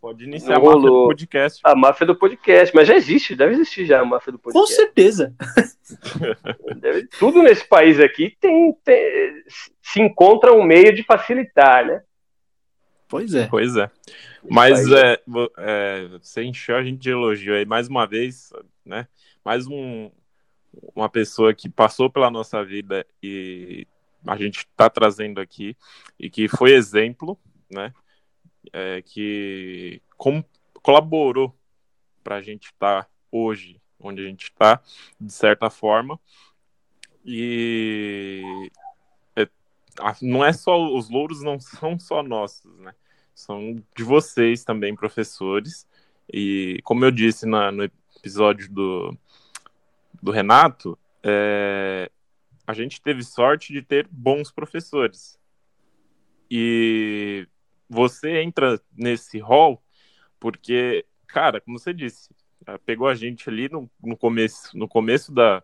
Pode iniciar a máfia do podcast. A máfia do podcast, mas já existe, deve existir já a máfia do podcast. Com certeza. Deve, tudo nesse país aqui tem, tem, se encontra um meio de facilitar, né? Pois é. Pois é. Mas é, é, você encheu a gente de elogio aí mais uma vez, né? Mais um, uma pessoa que passou pela nossa vida e a gente está trazendo aqui e que foi exemplo, né? É, que com, colaborou para a gente estar tá hoje onde a gente está, de certa forma. E é, não é só os louros não são só nossos, né? São de vocês também, professores. E como eu disse na, no episódio do, do Renato, é, a gente teve sorte de ter bons professores. E você entra nesse rol porque, cara, como você disse, pegou a gente ali no, no começo, no começo da,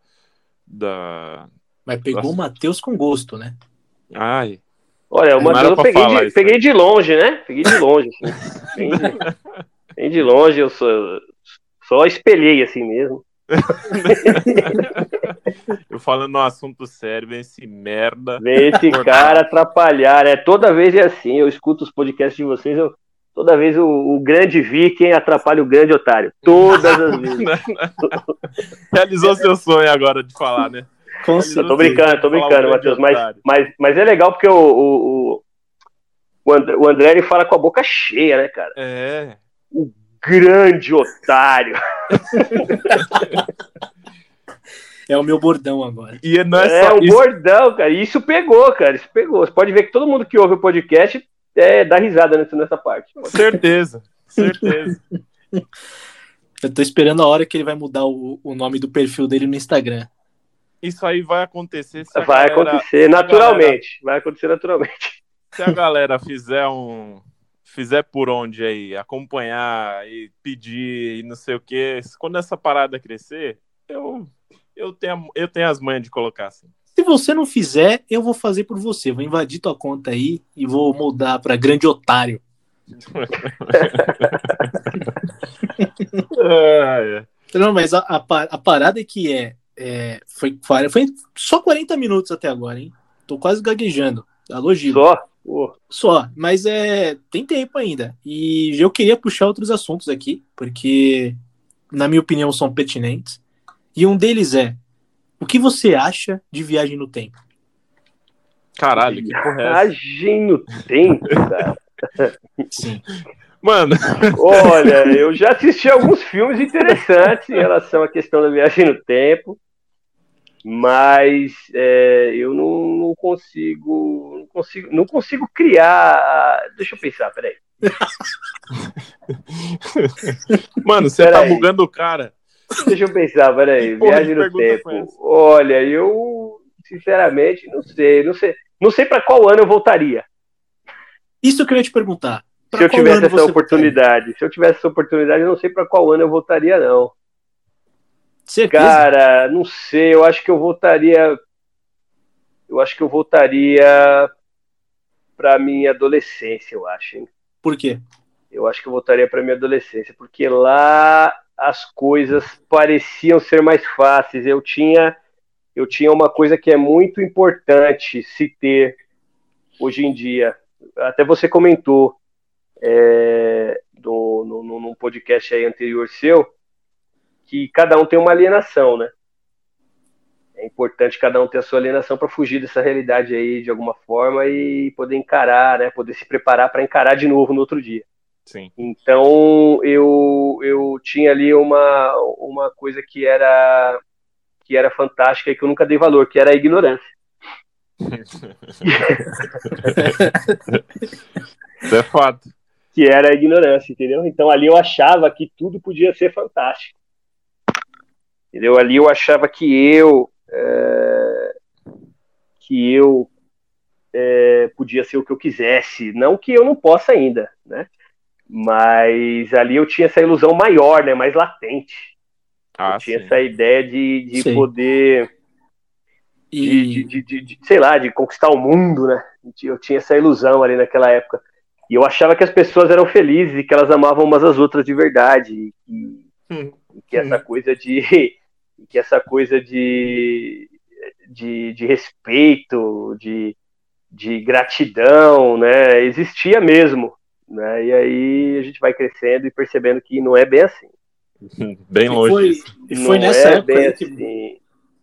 da. Mas pegou da... o Matheus com gosto, né? Ai. Olha, o Matheus eu peguei, de, peguei de longe, né? Peguei de longe. Assim. bem, de, bem de longe, eu sou, só espelhei assim mesmo. eu falando no assunto sério, vem esse merda. Vem esse cara atrapalhar, né? Toda vez é assim, eu escuto os podcasts de vocês, eu, toda vez o, o grande viking atrapalha o grande otário. Todas as vezes. Realizou seu sonho agora de falar, né? Eu tô brincando, tô brincando, Matheus, mas, mas, mas é legal porque o, o, o, André, o André ele fala com a boca cheia, né, cara? É. O grande otário. É o meu bordão agora. E não é, é o isso... bordão, cara. Isso pegou, cara. Isso pegou. Você pode ver que todo mundo que ouve o podcast é, dá risada nessa, nessa parte. Certeza. Certeza. Eu tô esperando a hora que ele vai mudar o, o nome do perfil dele no Instagram. Isso aí vai acontecer. vai galera, acontecer naturalmente. Galera, vai acontecer naturalmente. Se a galera fizer um, fizer por onde aí, acompanhar e pedir e não sei o que, quando essa parada crescer, eu, eu, tenho, eu tenho as manhas de colocar assim. Se você não fizer, eu vou fazer por você. Vou invadir tua conta aí e vou mudar para grande otário. Não, mas a, a, a, parada é que é, é foi, foi só 40 minutos até agora, hein? Tô quase gaguejando. Alô, Gil. Só? Só, mas é tem tempo ainda. E eu queria puxar outros assuntos aqui, porque, na minha opinião, são pertinentes. E um deles é: o que você acha de viagem no tempo? Caralho, que porra é Viagem no tempo, cara. Sim. Mano. Olha, eu já assisti alguns filmes interessantes em relação à questão da viagem no tempo mas é, eu não, não, consigo, não consigo, não consigo criar. Deixa eu pensar, peraí. Mano, você tá bugando o cara. Deixa eu pensar, peraí. Viagem no tempo. Olha, eu sinceramente não sei, não sei, não sei para qual ano eu voltaria. Isso que eu ia te perguntar. Pra se eu tivesse essa oportunidade, voltaria? se eu tivesse essa oportunidade, eu não sei para qual ano eu voltaria não. Certeza? Cara, não sei, eu acho que eu voltaria. Eu acho que eu voltaria para minha adolescência, eu acho. Hein? Por quê? Eu acho que eu voltaria para minha adolescência, porque lá as coisas pareciam ser mais fáceis. Eu tinha eu tinha uma coisa que é muito importante se ter hoje em dia. Até você comentou é, do, no, no, num podcast aí anterior seu, que cada um tem uma alienação, né? É importante cada um ter a sua alienação para fugir dessa realidade aí de alguma forma e poder encarar, né? Poder se preparar para encarar de novo no outro dia. Sim. Então eu, eu tinha ali uma, uma coisa que era que era fantástica e que eu nunca dei valor, que era a ignorância. Isso é fato. Que era a ignorância, entendeu? Então ali eu achava que tudo podia ser fantástico. Entendeu? Ali eu achava que eu é, que eu é, podia ser o que eu quisesse, não que eu não possa ainda, né? Mas ali eu tinha essa ilusão maior, né? Mais latente. Ah, eu tinha sim. essa ideia de, de poder e... De, de, de, sei lá, de conquistar o mundo, né? Eu tinha essa ilusão ali naquela época. E eu achava que as pessoas eram felizes e que elas amavam umas às outras de verdade. E, hum. e que essa hum. coisa de que essa coisa de, de, de respeito, de, de gratidão, né, existia mesmo. Né? E aí a gente vai crescendo e percebendo que não é bem assim. Bem longe. Foi, e foi nessa é época que, assim.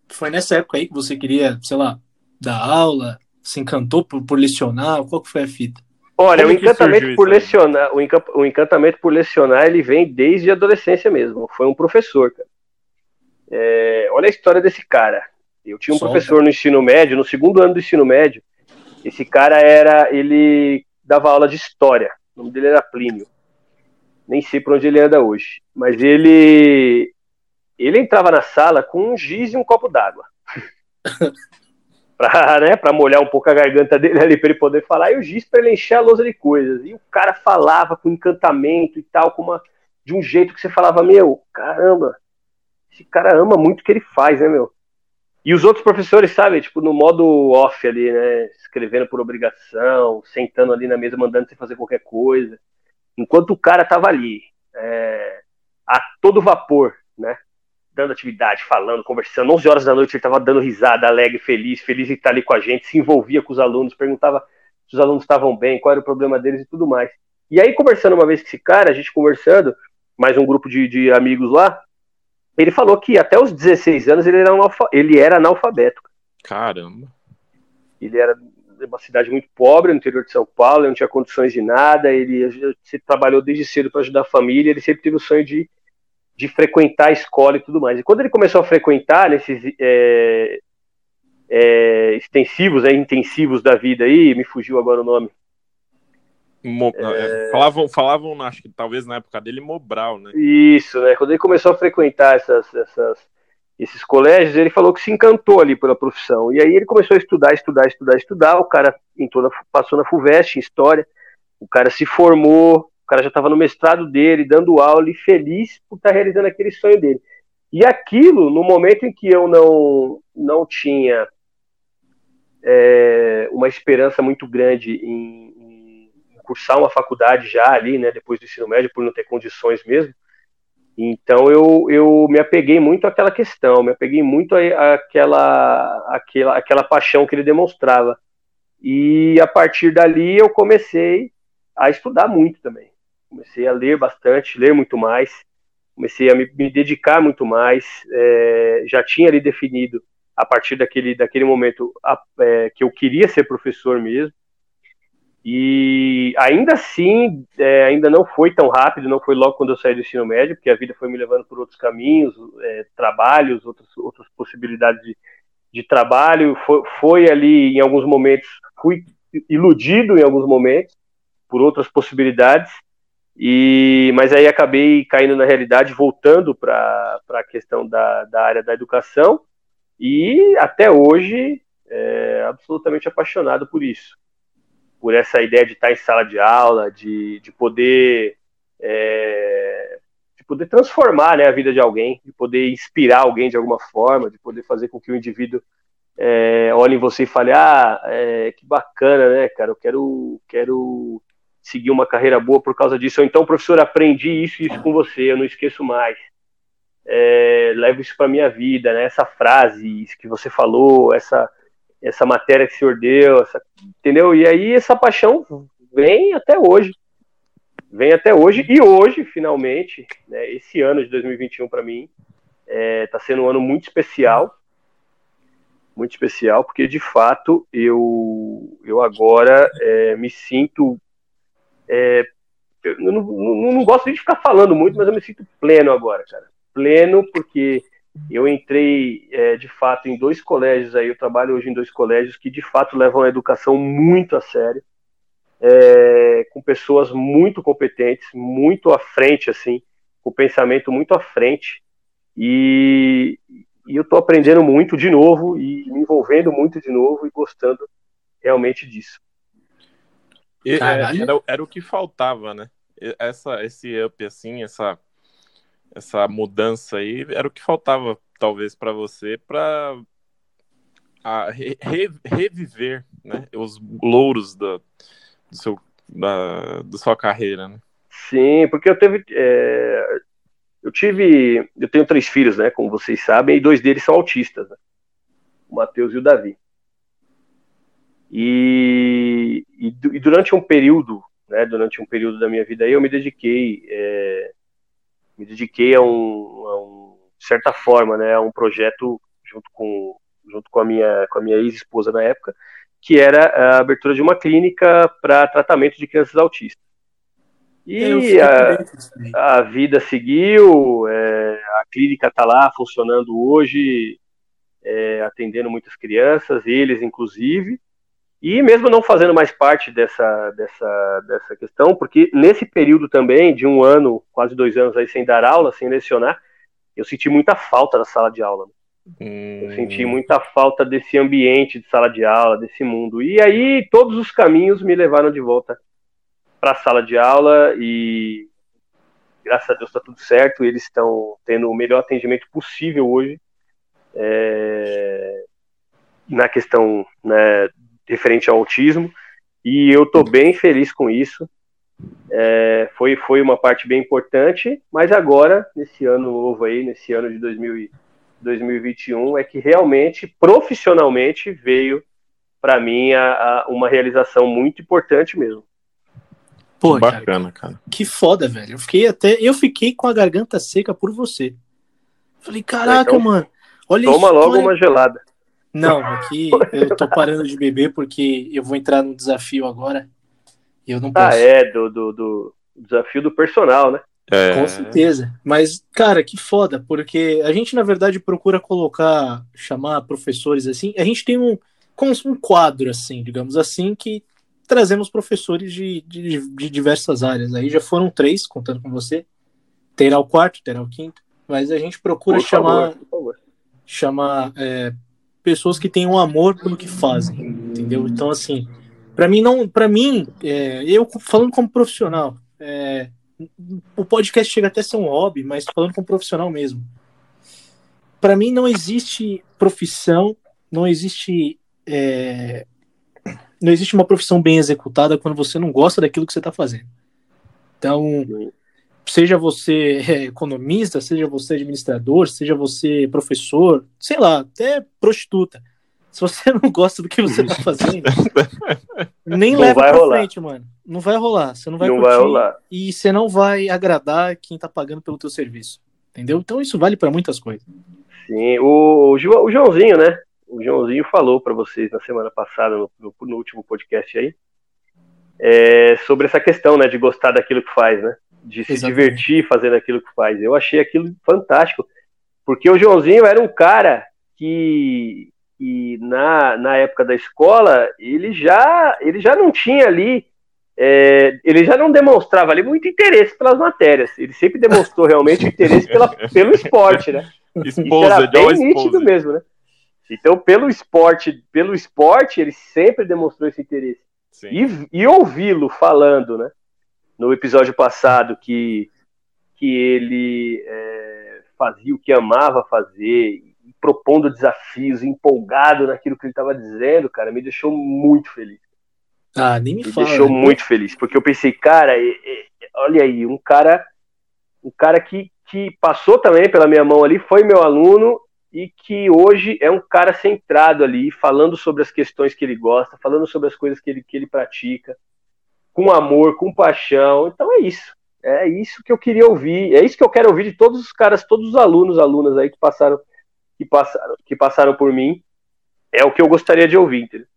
foi nessa época aí que você queria, sei lá, dar aula, se encantou por, por lecionar? Qual que foi a fita? Olha, o encantamento por lecionar, o, encantamento por lecionar, ele vem desde a adolescência mesmo. Foi um professor, cara. É, olha a história desse cara. Eu tinha um Solta. professor no ensino médio, no segundo ano do ensino médio. Esse cara era, ele dava aula de história. O nome dele era Plínio. Nem sei por onde ele anda hoje, mas ele ele entrava na sala com um giz e um copo d'água. para né, pra molhar um pouco a garganta dele ali, para ele poder falar, e o giz para ele encher a lousa de coisas. E o cara falava com encantamento e tal, com uma, de um jeito que você falava, meu, caramba, esse cara ama muito o que ele faz, né, meu? E os outros professores, sabe, tipo, no modo off ali, né, escrevendo por obrigação, sentando ali na mesa, mandando você fazer qualquer coisa. Enquanto o cara tava ali, é, a todo vapor, né, dando atividade, falando, conversando. 11 horas da noite ele estava dando risada, alegre, feliz, feliz de estar ali com a gente, se envolvia com os alunos, perguntava se os alunos estavam bem, qual era o problema deles e tudo mais. E aí, conversando uma vez com esse cara, a gente conversando, mais um grupo de, de amigos lá, ele falou que até os 16 anos ele era, analfa, ele era analfabeto. Caramba. Ele era de uma cidade muito pobre no interior de São Paulo, ele não tinha condições de nada, ele, ele trabalhou desde cedo para ajudar a família, ele sempre teve o sonho de de frequentar a escola e tudo mais. E quando ele começou a frequentar nesses é, é, extensivos, é, intensivos da vida aí, me fugiu agora o nome. Mo é, é... Falavam, falavam, acho que talvez na época dele, Mobral, né? Isso, né? Quando ele começou a frequentar essas, essas, esses colégios, ele falou que se encantou ali pela profissão. E aí ele começou a estudar, estudar, estudar, estudar. O cara entrou na, passou na FUVEST em História, o cara se formou, cara já estava no mestrado dele, dando aula e feliz por estar tá realizando aquele sonho dele. E aquilo, no momento em que eu não, não tinha é, uma esperança muito grande em, cursar uma faculdade já ali, né, depois do ensino médio, por não ter condições mesmo, então eu, eu me apeguei muito àquela questão, me apeguei muito àquela, àquela, àquela paixão que ele demonstrava. E a partir dali eu comecei a estudar muito também. Comecei a ler bastante, ler muito mais, comecei a me, me dedicar muito mais, é, já tinha ali definido a partir daquele, daquele momento a, é, que eu queria ser professor mesmo, e ainda assim, é, ainda não foi tão rápido, não foi logo quando eu saí do ensino médio, porque a vida foi me levando por outros caminhos, é, trabalhos, outras, outras possibilidades de, de trabalho. Foi, foi, ali, em alguns momentos, fui iludido em alguns momentos por outras possibilidades, e, mas aí acabei caindo na realidade, voltando para a questão da, da área da educação, e até hoje é, absolutamente apaixonado por isso. Por essa ideia de estar em sala de aula, de, de poder é, de poder transformar né, a vida de alguém, de poder inspirar alguém de alguma forma, de poder fazer com que o indivíduo é, olhe em você e fale, ah, é, que bacana, né, cara, eu quero, quero seguir uma carreira boa por causa disso. Ou então, professor, aprendi isso e isso com você, eu não esqueço mais. É, levo isso para minha vida, né? Essa frase que você falou, essa essa matéria que o senhor deu, essa, entendeu? E aí essa paixão vem até hoje, vem até hoje e hoje finalmente, né? Esse ano de 2021 para mim está é, tá sendo um ano muito especial, muito especial porque de fato eu eu agora é, me sinto é, eu não, não, não, gosto de ficar falando muito, mas eu me sinto pleno agora, cara. Pleno porque eu entrei é, de fato em dois colégios aí, eu trabalho hoje em dois colégios que de fato levam a educação muito a sério, é, com pessoas muito competentes, muito à frente, assim, com pensamento muito à frente. E, e eu estou aprendendo muito de novo e me envolvendo muito de novo e gostando realmente disso. E, é, era, era o que faltava, né? Essa, esse up, assim, essa, essa mudança aí, era o que faltava, talvez, para você, para re, reviver né, os louros da, do seu, da, da sua carreira, né? Sim, porque eu teve. É, eu tive. Eu tenho três filhos, né? Como vocês sabem, e dois deles são autistas, né? o Matheus e o Davi. E, e, e, durante um período, né, durante um período da minha vida, eu me dediquei, é, me dediquei a um, a um, de certa forma, né, a um projeto junto com, junto com a minha, com a minha ex-esposa na época, que era a abertura de uma clínica para tratamento de crianças autistas. E a, a, vida seguiu, é, a clínica está lá funcionando hoje, é, atendendo muitas crianças, eles inclusive, e mesmo não fazendo mais parte dessa, dessa, dessa questão, porque nesse período também, de um ano, quase dois anos aí sem dar aula, sem lecionar, eu senti muita falta da sala de aula. Hum. Eu senti muita falta desse ambiente de sala de aula, desse mundo. E aí todos os caminhos me levaram de volta para a sala de aula e graças a Deus está tudo certo. Eles estão tendo o melhor atendimento possível hoje é, na questão né, referente ao autismo. E eu estou bem feliz com isso. É, foi, foi uma parte bem importante, mas agora, nesse ano novo aí, nesse ano de 2000, 2021, é que realmente, profissionalmente, veio para mim a, a, uma realização muito importante mesmo. Pô, bacana, cara, cara. Que foda, velho. Eu fiquei até. Eu fiquei com a garganta seca por você. Falei, caraca, então, mano. Olha Toma isso, logo olha... uma gelada. Não, aqui eu tô parando de beber porque eu vou entrar no desafio agora. E eu não ah, posso. Ah, é, do, do, do desafio do personal, né? É... Com certeza. Mas, cara, que foda, porque a gente, na verdade, procura colocar, chamar professores assim. A gente tem um, como um quadro, assim, digamos assim, que trazemos professores de, de, de diversas áreas. Aí já foram três, contando com você. Terá o quarto, terá o quinto. Mas a gente procura por chamar, favor, chamar é, pessoas que tenham amor pelo que fazem, entendeu? Então, assim, para mim não, para mim, é, eu falando como profissional, é, o podcast chega até a ser um hobby, mas falando como profissional mesmo. Para mim não existe profissão, não existe é, não existe uma profissão bem executada quando você não gosta daquilo que você está fazendo. Então, seja você é, economista, seja você administrador, seja você professor, sei lá, até prostituta. Se você não gosta do que você está fazendo, nem não leva pra rolar. frente, mano. Não vai rolar. Você não vai não curtir vai rolar. e você não vai agradar quem está pagando pelo teu serviço. Entendeu? Então isso vale para muitas coisas. Sim, o, o Joãozinho, né? o Joãozinho falou para vocês na semana passada, no, no, no último podcast aí, é, sobre essa questão, né, de gostar daquilo que faz, né? De se Exatamente. divertir fazendo aquilo que faz. Eu achei aquilo fantástico, porque o Joãozinho era um cara que, que na, na época da escola, ele já, ele já não tinha ali, é, ele já não demonstrava ali muito interesse pelas matérias. Ele sempre demonstrou realmente interesse pela, pelo esporte, né? Esposa, Isso era bem nítido mesmo, né? Então, pelo esporte, pelo esporte, ele sempre demonstrou esse interesse. Sim. E, e ouvi-lo falando, né, no episódio passado, que, que ele é, fazia o que amava fazer, propondo desafios, empolgado naquilo que ele estava dizendo, cara, me deixou muito feliz. Ah, nem me, me fala. Me deixou né? muito feliz, porque eu pensei, cara, olha aí, um cara, um cara que, que passou também pela minha mão ali, foi meu aluno e que hoje é um cara centrado ali, falando sobre as questões que ele gosta, falando sobre as coisas que ele, que ele pratica, com amor, com paixão. Então é isso. É isso que eu queria ouvir. É isso que eu quero ouvir de todos os caras, todos os alunos, alunas aí que passaram, que passaram, que passaram por mim. É o que eu gostaria de ouvir, entendeu?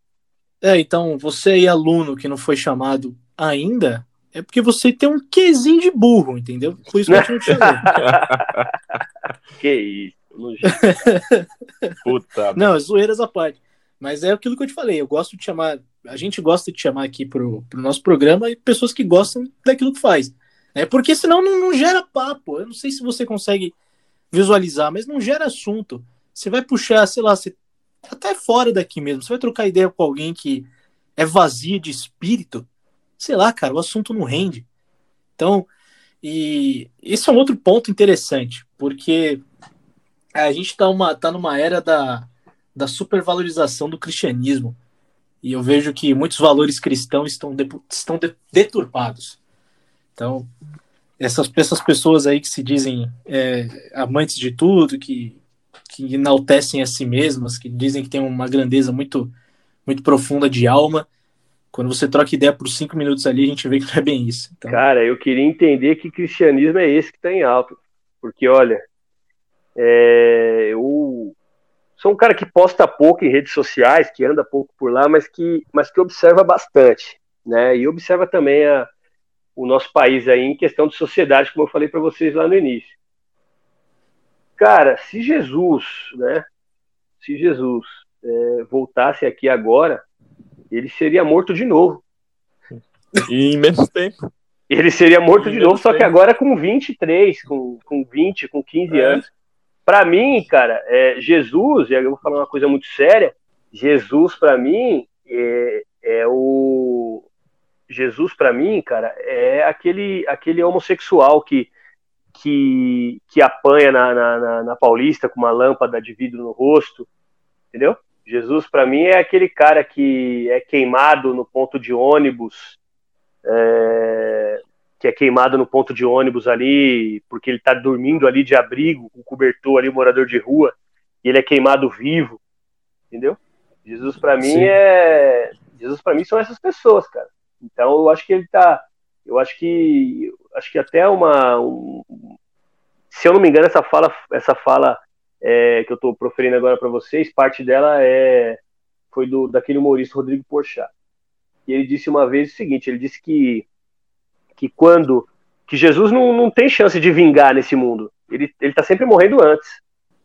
É, então, você aí, aluno que não foi chamado ainda, é porque você tem um quesinho de burro, entendeu? Por isso que eu te chamei. que isso. Puta. Não, zoeiras à parte. Mas é aquilo que eu te falei, eu gosto de chamar, a gente gosta de chamar aqui pro, pro nosso programa pessoas que gostam daquilo que faz. Né? Porque senão não, não gera papo. Eu não sei se você consegue visualizar, mas não gera assunto. Você vai puxar, sei lá, você, até fora daqui mesmo, você vai trocar ideia com alguém que é vazio de espírito, sei lá, cara, o assunto não rende. Então, e esse é um outro ponto interessante, porque a gente está tá numa era da, da supervalorização do cristianismo. E eu vejo que muitos valores cristãos estão, de, estão de, deturpados. Então, essas, essas pessoas aí que se dizem é, amantes de tudo, que, que enaltecem a si mesmas, que dizem que tem uma grandeza muito, muito profunda de alma, quando você troca ideia por cinco minutos ali, a gente vê que não é bem isso. Então... Cara, eu queria entender que cristianismo é esse que está em alto. Porque, olha, é, eu, sou um cara que posta pouco em redes sociais, que anda pouco por lá, mas que, mas que observa bastante, né? E observa também a, o nosso país aí em questão de sociedade, como eu falei para vocês lá no início. Cara, se Jesus, né? Se Jesus é, voltasse aqui agora, ele seria morto de novo. E em menos tempo. Ele seria morto de novo, tempo. só que agora com 23, com, com 20, com 15 é. anos. Para mim, cara, é, Jesus, e eu vou falar uma coisa muito séria, Jesus para mim é, é, o Jesus para mim, cara, é aquele aquele homossexual que que, que apanha na, na, na, Paulista com uma lâmpada de vidro no rosto, entendeu? Jesus para mim é aquele cara que é queimado no ponto de ônibus, é, que é queimado no ponto de ônibus ali, porque ele está dormindo ali de abrigo, com cobertor ali, morador de rua, e ele é queimado vivo, entendeu? Jesus para mim Sim. é Jesus para mim são essas pessoas, cara. Então eu acho que ele tá, eu acho que acho que até uma um, se eu não me engano essa fala essa fala é, que eu estou proferindo agora para vocês, parte dela é foi do daquele humorista Rodrigo Porchat. E ele disse uma vez o seguinte, ele disse que que quando que Jesus não, não tem chance de vingar nesse mundo. Ele está sempre morrendo antes.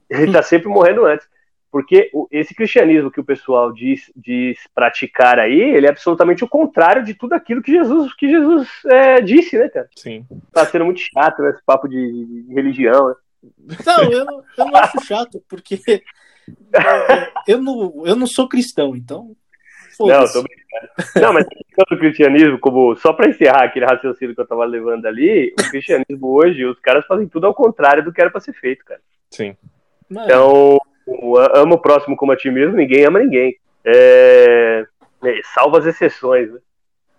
Ele está sempre morrendo antes. Porque esse cristianismo que o pessoal diz, diz praticar aí, ele é absolutamente o contrário de tudo aquilo que Jesus, que Jesus é, disse, né, cara? Sim. Tá sendo muito chato né, esse papo de, de religião, né? Não, eu não, eu não acho chato, porque eu não, eu não sou cristão, então não, tô brincando. Não, mas o cristianismo, como só para encerrar aquele raciocínio que eu tava levando ali, o cristianismo hoje, os caras fazem tudo ao contrário do que era para ser feito, cara. Sim. Então, ama o próximo como a ti mesmo, ninguém ama ninguém. É... É, salva as exceções, né?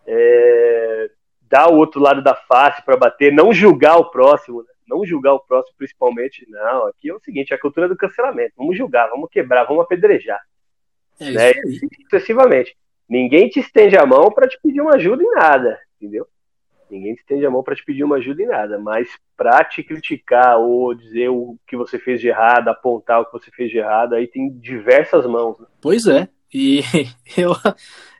É... Dá o outro lado da face para bater, não julgar o próximo, né? não julgar o próximo principalmente, não. Aqui é o seguinte, é a cultura do cancelamento. Vamos julgar, vamos quebrar, vamos apedrejar. É né? Sucessivamente. Ninguém te estende a mão para te pedir uma ajuda em nada, entendeu? Ninguém te estende a mão para te pedir uma ajuda em nada, mas para te criticar ou dizer o que você fez de errado, apontar o que você fez de errado, aí tem diversas mãos. Né? Pois é. E eu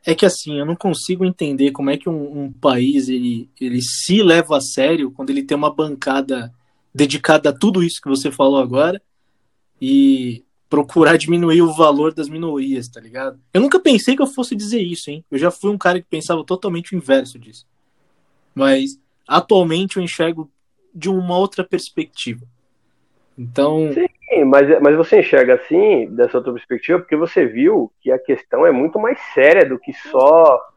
é que assim, eu não consigo entender como é que um, um, país ele, ele se leva a sério quando ele tem uma bancada dedicada a tudo isso que você falou agora e procurar diminuir o valor das minorias, tá ligado? Eu nunca pensei que eu fosse dizer isso, hein? Eu já fui um cara que pensava totalmente o inverso disso. Mas atualmente eu enxergo de uma outra perspectiva. Então. Sim, mas, mas você enxerga assim, dessa outra perspectiva, porque você viu que a questão é muito mais séria do que só.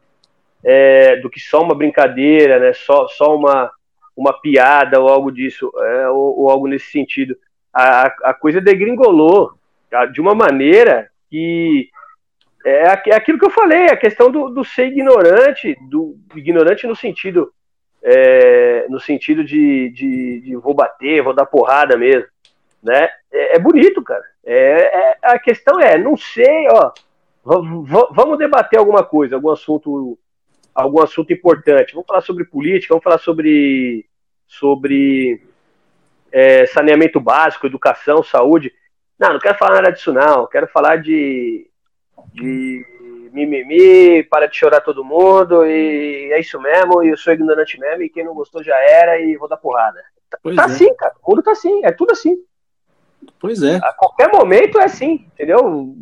É, do que só uma brincadeira, né? Só, só uma, uma piada ou algo disso, é, ou, ou, algo nesse sentido. A, a coisa degringolou? De uma maneira que é, é aquilo que eu falei, a questão do, do ser ignorante, do ignorante no sentido é, no sentido de, de, de, vou bater, vou dar porrada mesmo, né? É, é bonito, cara. É, é, a questão é, não sei, ó, vamos debater alguma coisa, algum assunto, algum assunto importante. Vamos falar sobre política, vamos falar sobre sobre é, saneamento básico, educação, saúde. Não, não quero falar nada disso, não. Quero falar de, de mimimi, para de chorar todo mundo, e é isso mesmo, e eu sou ignorante mesmo, e quem não gostou já era, e vou dar porrada. Tá, tá é. assim, cara. O mundo tá assim, é tudo assim. Pois é. A qualquer momento é assim, entendeu?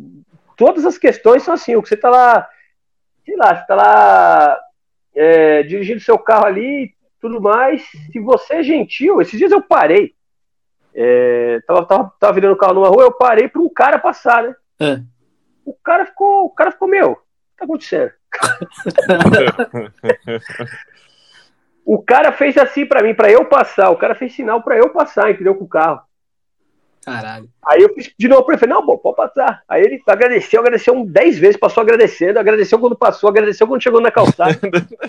Todas as questões são assim. O que você tá lá, sei lá, você tá lá é, dirigindo seu carro ali tudo mais. Se você é gentil, esses dias eu parei. É, tava, tava, tava virando o carro numa rua, eu parei para um cara passar, né? É. O cara ficou, o cara ficou, meu, o que tá acontecendo? o cara fez assim para mim, para eu passar. O cara fez sinal para eu passar, entendeu? Com o carro. Caralho. Aí eu fiz de novo pra ele, falei, não, pô, pode passar. Aí ele agradeceu, agradeceu um 10 vezes, passou agradecendo, agradeceu quando passou, agradeceu quando chegou na calçada.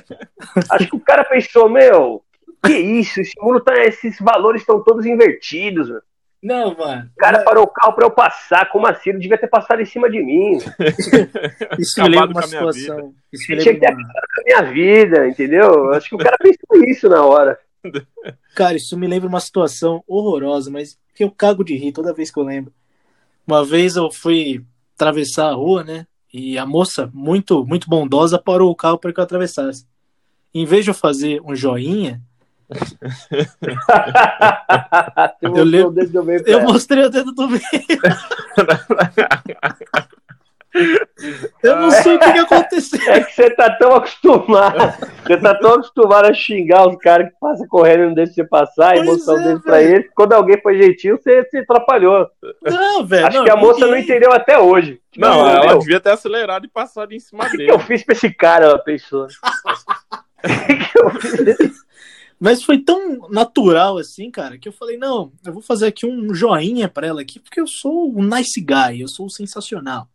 Acho que o cara pensou, meu, que isso? Esse mundo tá. Esses valores estão todos invertidos, mano. Não, mano. O cara parou o carro pra eu passar. Como assim? Ele devia ter passado em cima de mim. isso me lembra uma situação. Isso me lembra uma... com a minha vida, entendeu? Acho que o cara pensou isso na hora. Cara, isso me lembra uma situação horrorosa, mas que eu cago de rir toda vez que eu lembro. Uma vez eu fui atravessar a rua, né? E a moça, muito, muito bondosa, parou o carro para que eu atravessasse. Em vez de eu fazer um joinha, eu, le... o eu mostrei o dedo do meio. Eu não sei o que, que, aconteceu. É que você tá tão acostumado. Você tá tão acostumado a xingar os caras que passam correndo e não deixam você passar, pois emoção é, deles pra eles. Quando alguém foi gentil, você se atrapalhou. Não, velho. Acho não, que a moça não entendeu até hoje. Não, não ela devia ter acelerado e passado em cima dele. O que eu fiz pra esse cara, ela pensou. que eu fiz mas foi tão natural assim, cara, que eu falei, não, eu vou fazer aqui um joinha para ela aqui, porque eu sou um nice guy, eu sou sensacional.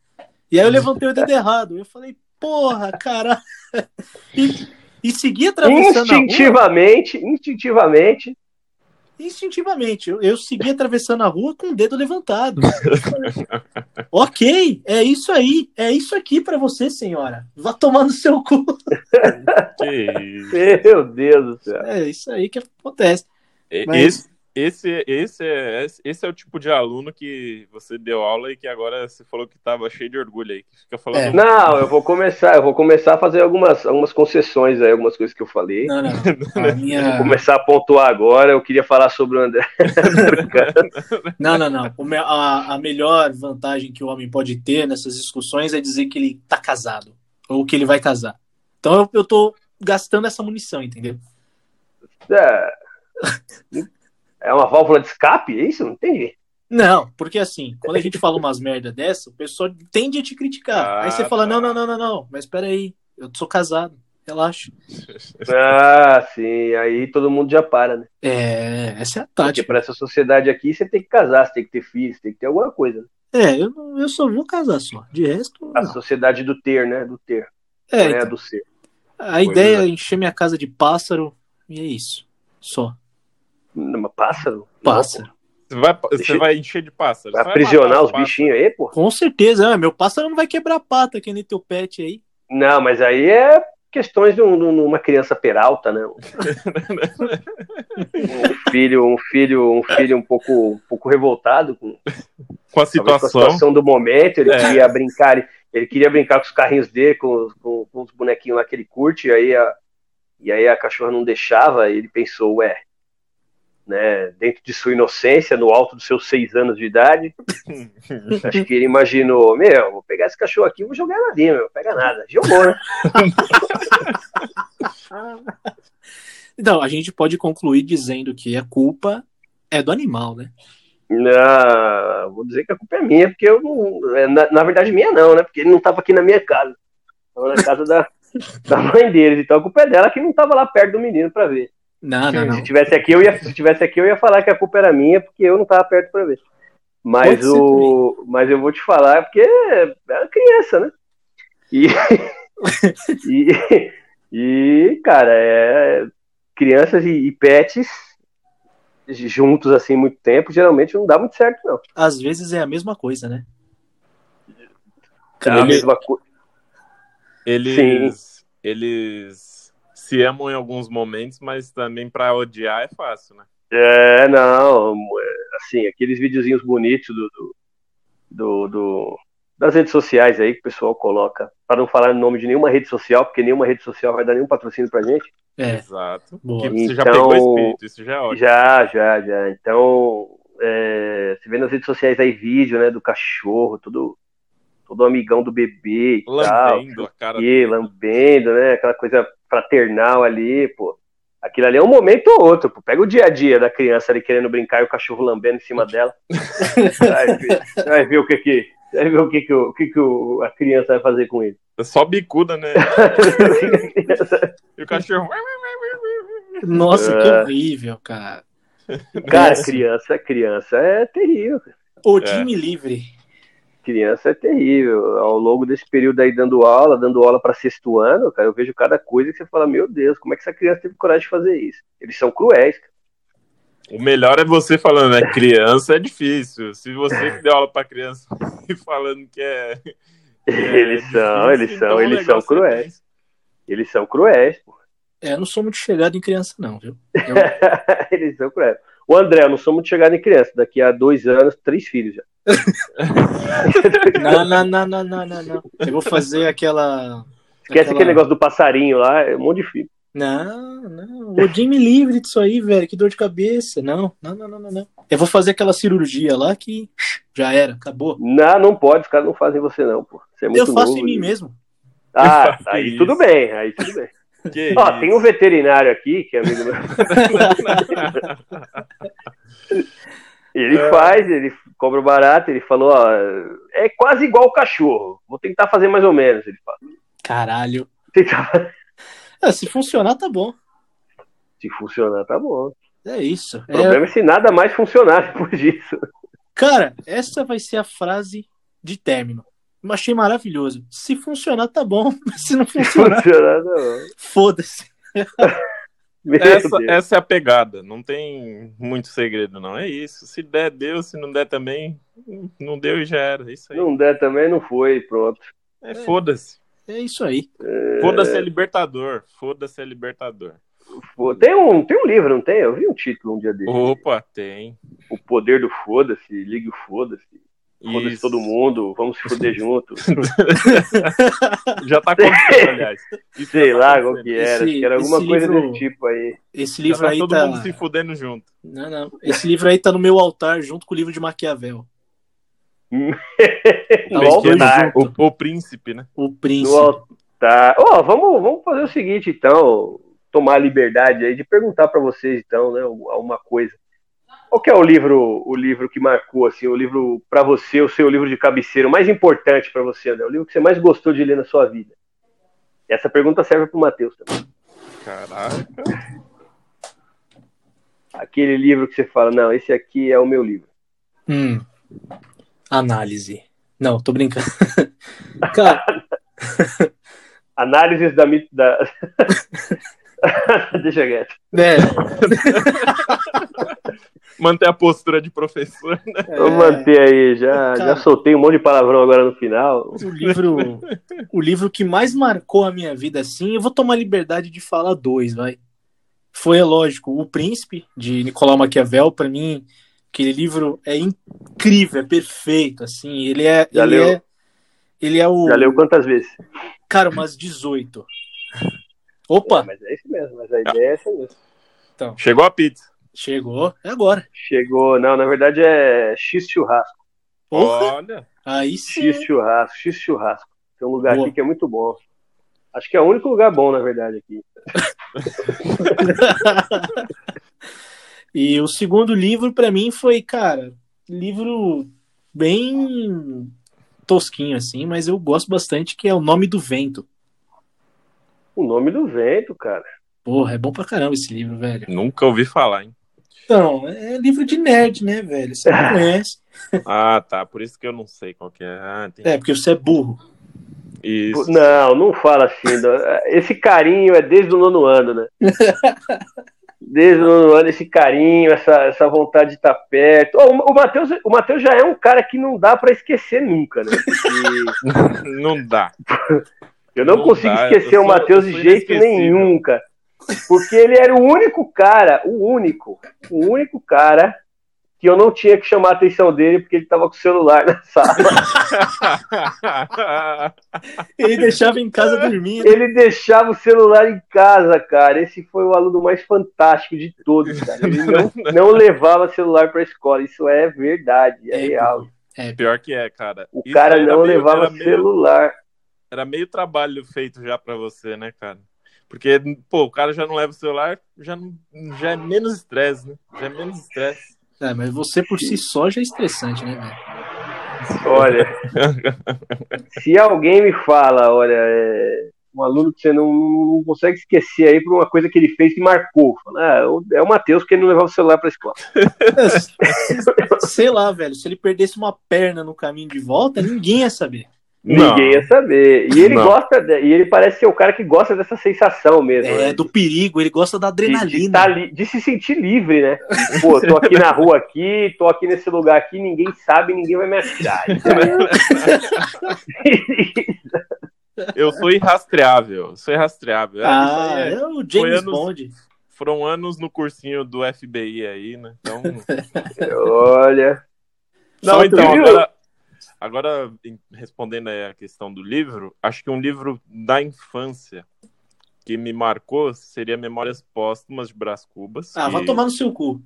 E aí eu levantei o dedo errado. Eu falei, porra, cara. E, e segui atravessando instintivamente, a rua. Instintivamente, instintivamente. Eu, eu segui atravessando a rua com o dedo levantado. ok, é isso aí. É isso aqui para você, senhora. Vá tomar no seu cu. Meu Deus do céu. É isso aí que acontece. Mas... Esse, esse, esse, é, esse é o tipo de aluno que você deu aula e que agora você falou que estava cheio de orgulho aí. Que fica falando. É. Não, eu vou começar, eu vou começar a fazer algumas, algumas concessões aí, algumas coisas que eu falei. Não, não. A minha... Vou começar a pontuar agora. Eu queria falar sobre o André. não, não, não. A, a melhor vantagem que o homem pode ter nessas discussões é dizer que ele tá casado. Ou que ele vai casar. Então eu, eu tô gastando essa munição, entendeu? É. É uma válvula de escape? É isso? Não entendi. Não, porque assim, quando a gente fala umas merda dessa, o pessoal tende a te criticar. Ah, aí você fala, tá. não, não, não, não, não, mas peraí, eu sou casado, relaxa. Ah, sim, aí todo mundo já para, né? É, essa é a tática. Porque pra essa sociedade aqui, você tem que casar, você tem que ter filhos, tem que ter alguma coisa. Né? É, eu, eu só vou casar só, de resto... A não. sociedade do ter, né, do ter, é, não é então, do ser. A ideia é encher minha casa de pássaro, e é isso, só. Numa pássaro? Pássaro. Você vai, você vai encher de pássaro. Vai aprisionar os bichinhos aí, pô? Com certeza. É, meu pássaro não vai quebrar a pata, que nem teu pet aí. Não, mas aí é questões de, um, de uma criança peralta, né? um filho, um filho, um filho um pouco, um pouco revoltado com, com a situação. Com a situação do momento. Ele é. queria brincar, ele queria brincar com os carrinhos dele, com, com, com os bonequinhos lá que ele curte. E aí a, e aí a cachorra não deixava. E ele pensou, ué, né, dentro de sua inocência, no alto dos seus seis anos de idade. Acho que ele imaginou, meu, vou pegar esse cachorro aqui e vou jogar na linha, meu, pega nada. Jogou, né? então, a gente pode concluir dizendo que a culpa é do animal, né? Não, vou dizer que a culpa é minha, porque eu não. É, na, na verdade, minha não, né? Porque ele não estava aqui na minha casa. Estava na casa da, da mãe deles. Então a culpa é dela que não estava lá perto do menino para ver. Não, não, não. Se tivesse aqui, eu ia, se tivesse aqui, eu ia falar que a culpa era minha, porque eu não estava perto para ver. Mas o, mas eu vou te falar porque era criança, né? E, e, e, cara, é, crianças e, e pets juntos assim muito tempo, geralmente não dá muito certo, não. Às vezes é a mesma coisa, né? É a mesma coisa. Eles, Sim. eles se amam em alguns momentos, mas também para odiar é fácil, né? É, não, assim, aqueles videozinhos bonitos do, do, do, do das redes sociais aí que o pessoal coloca, para não falar o nome de nenhuma rede social, porque nenhuma rede social vai dar nenhum patrocínio pra gente. É. Exato. Boa. Você então, já pegou espírito, isso já é ótimo. Já, já, já. Então, é, você vê nas redes sociais aí vídeo, né, do cachorro, tudo todo amigão do bebê e lambendo tal. A cara e, lambendo, né? Aquela coisa fraternal ali, pô. Aquilo ali é um momento ou outro, pô. Pega o dia a dia da criança ali querendo brincar e o cachorro lambendo em cima dela. vai, ver, vai ver o que que. Vai ver o que, que, o, que, que o, a criança vai fazer com ele. É só bicuda, né? e o cachorro. Nossa, que é. horrível, cara. Cara, criança, criança é terrível. O time é. livre criança é terrível. Ao longo desse período aí dando aula, dando aula para sexto ano, cara, eu vejo cada coisa que você fala, meu Deus, como é que essa criança teve coragem de fazer isso? Eles são cruéis, cara. O melhor é você falando, né? Criança é difícil. Se você que deu aula para criança e falando que é. Que é eles difícil, são, eles então são, eles são cruéis. Eles são cruéis, pô. É, eu não sou muito chegado em criança, não, viu? Eu... eles são cruéis. O André, eu não sou muito chegado em criança. Daqui a dois anos, três filhos já. não, não, não, não, não, não, não. Eu vou fazer aquela. Esquece aquela... aquele negócio do passarinho lá, é um monte de filho. Não, não. O Odin me livre disso aí, velho. Que dor de cabeça. Não, não, não, não, não. Eu vou fazer aquela cirurgia lá que já era, acabou. Não, não pode. Os caras não fazem você, não, pô. Você é muito eu faço novo, em mim mesmo. Ah, aí tudo bem. Aí tudo bem. Que Ó, tem um veterinário aqui, que é amigo meu. ele é. faz, ele cobra barato, ele falou, ó, é quase igual o cachorro. Vou tentar fazer mais ou menos, ele fala. Caralho. Tentar... É, se funcionar, tá bom. Se funcionar, tá bom. É isso. O problema é, é se nada mais funcionar depois disso. Cara, essa vai ser a frase de término. Eu achei maravilhoso. Se funcionar, tá bom. Se não funcionar, funcionar tá foda-se. essa, essa é a pegada. Não tem muito segredo, não. É isso. Se der, deu. Se não der também, não deu e já era. É isso aí. Não der também, não foi. Pronto. É, foda-se. É isso aí. É... Foda-se é libertador. Foda-se é libertador. Tem um, tem um livro, não tem? Eu vi um título um dia dele. Opa, tem. O poder do foda-se, ligue o foda-se. Foda-se todo mundo, vamos se foder junto. já tá acontecendo, aliás. Isso Sei tá lá qual que era, esse, que era alguma coisa livro, desse tipo aí. Esse livro tá aí todo tá... mundo se fudendo junto. Não, não. Esse livro aí tá no meu altar junto com o livro de Maquiavel. no altar. O, o, príncipe, né? O príncipe. No altar. Oh, vamos, vamos fazer o seguinte, então. Tomar a liberdade aí de perguntar para vocês, então, né, uma coisa. Qual que é o livro, o livro que marcou assim, o livro para você, o seu livro de cabeceira, o mais importante para você, André? O livro que você mais gostou de ler na sua vida? Essa pergunta serve para o Matheus também. Caraca. Aquele livro que você fala, não, esse aqui é o meu livro. Hum. Análise. Não, tô brincando. Cara. Análises da. da... Deixa quieto. É. manter a postura de professor, né? É... Vou manter aí, já, Cara, já soltei um monte de palavrão agora no final. O livro, o livro que mais marcou a minha vida, assim, eu vou tomar liberdade de falar dois, vai. Foi, é lógico, O Príncipe, de Nicolau Maquiavel, para mim, aquele livro é incrível, é perfeito, assim, ele é... Já ele leu? É, ele é o... Já leu quantas vezes? Cara, umas 18. Opa! É, mas é isso mesmo, mas a ideia é essa mesmo. Então. Chegou a pizza. Chegou, é agora. Chegou, não, na verdade é X churrasco. Olha. Aí sim. X churrasco, X churrasco. Tem um lugar Boa. aqui que é muito bom. Acho que é o único lugar bom, na verdade, aqui. e o segundo livro, para mim, foi, cara, livro bem tosquinho, assim, mas eu gosto bastante, que é O Nome do Vento. O Nome do Vento, cara. Porra, é bom pra caramba esse livro, velho. Nunca ouvi falar, hein? Então, é livro de nerd, né, velho? Você não conhece. ah, tá. Por isso que eu não sei qual que é. Ah, é, porque você é burro. Isso. Não, não fala assim. Esse carinho é desde o nono ano, né? Desde o nono ano, esse carinho, essa, essa vontade de estar perto. Oh, o Matheus o Mateus já é um cara que não dá para esquecer nunca, né? Porque... não dá. Eu não, não consigo dá, esquecer o Matheus de jeito nenhum, cara. Porque ele era o único cara, o único, o único cara que eu não tinha que chamar a atenção dele porque ele estava com o celular na sala. ele deixava em casa dormindo. Ele deixava o celular em casa, cara. Esse foi o aluno mais fantástico de todos, cara. Ele não, não levava celular para a escola. Isso é verdade, é, é real. É pior que é, cara. O Isso cara não meio, levava celular. Meio, era meio trabalho feito já para você, né, cara? Porque, pô, o cara já não leva o celular, já, não, já é menos estresse, né? Já é menos estresse. É, mas você por si só já é estressante, né, velho? Olha, se alguém me fala, olha, é um aluno que você não, não, consegue esquecer aí por uma coisa que ele fez que marcou. Fala, ah, é o Matheus que ele não levava o celular para a escola. Sei lá, velho, se ele perdesse uma perna no caminho de volta, ninguém ia saber. Ninguém ia saber. E ele não. gosta, de, e ele parece ser o cara que gosta dessa sensação mesmo. É, né? do perigo, ele gosta da adrenalina. De, de, tá de, se sentir livre, né? Pô, tô aqui na rua aqui, tô aqui nesse lugar aqui, ninguém sabe, ninguém vai me atirar. eu sou irrastreável, sou irrastreável. Ah, é, é o James anos, Bond. foram anos no cursinho do FBI aí, né? Então. Olha. Não, então, agora, agora, respondendo aí a questão do livro, acho que um livro da infância que me marcou seria Memórias Póstumas de Brás Cubas. Ah, que... vai tomar no seu cu.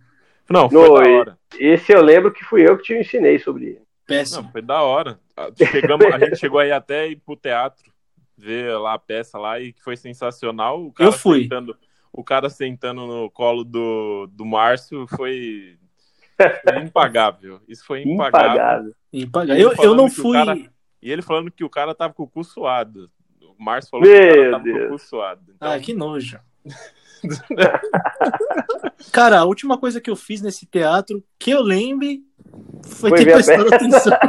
Não, foi no, da hora. Esse eu lembro que fui eu que te ensinei sobre ele. Péssimo. Não, foi da hora. Chegamos, a gente chegou aí até ir pro teatro ver lá a peça lá e que foi sensacional. O cara eu fui. Sentando, o cara sentando no colo do, do Márcio foi, foi impagável. Isso foi impagável. Impagável. Impagável. Eu, eu não fui. Cara, e ele falando que o cara tava com o cu suado. O Márcio falou Meu que o cara tava Deus. com o cu suado. Então... Ah, que nojo. cara, a última coisa que eu fiz nesse teatro, que eu lembre, foi, foi ter prestado atenção.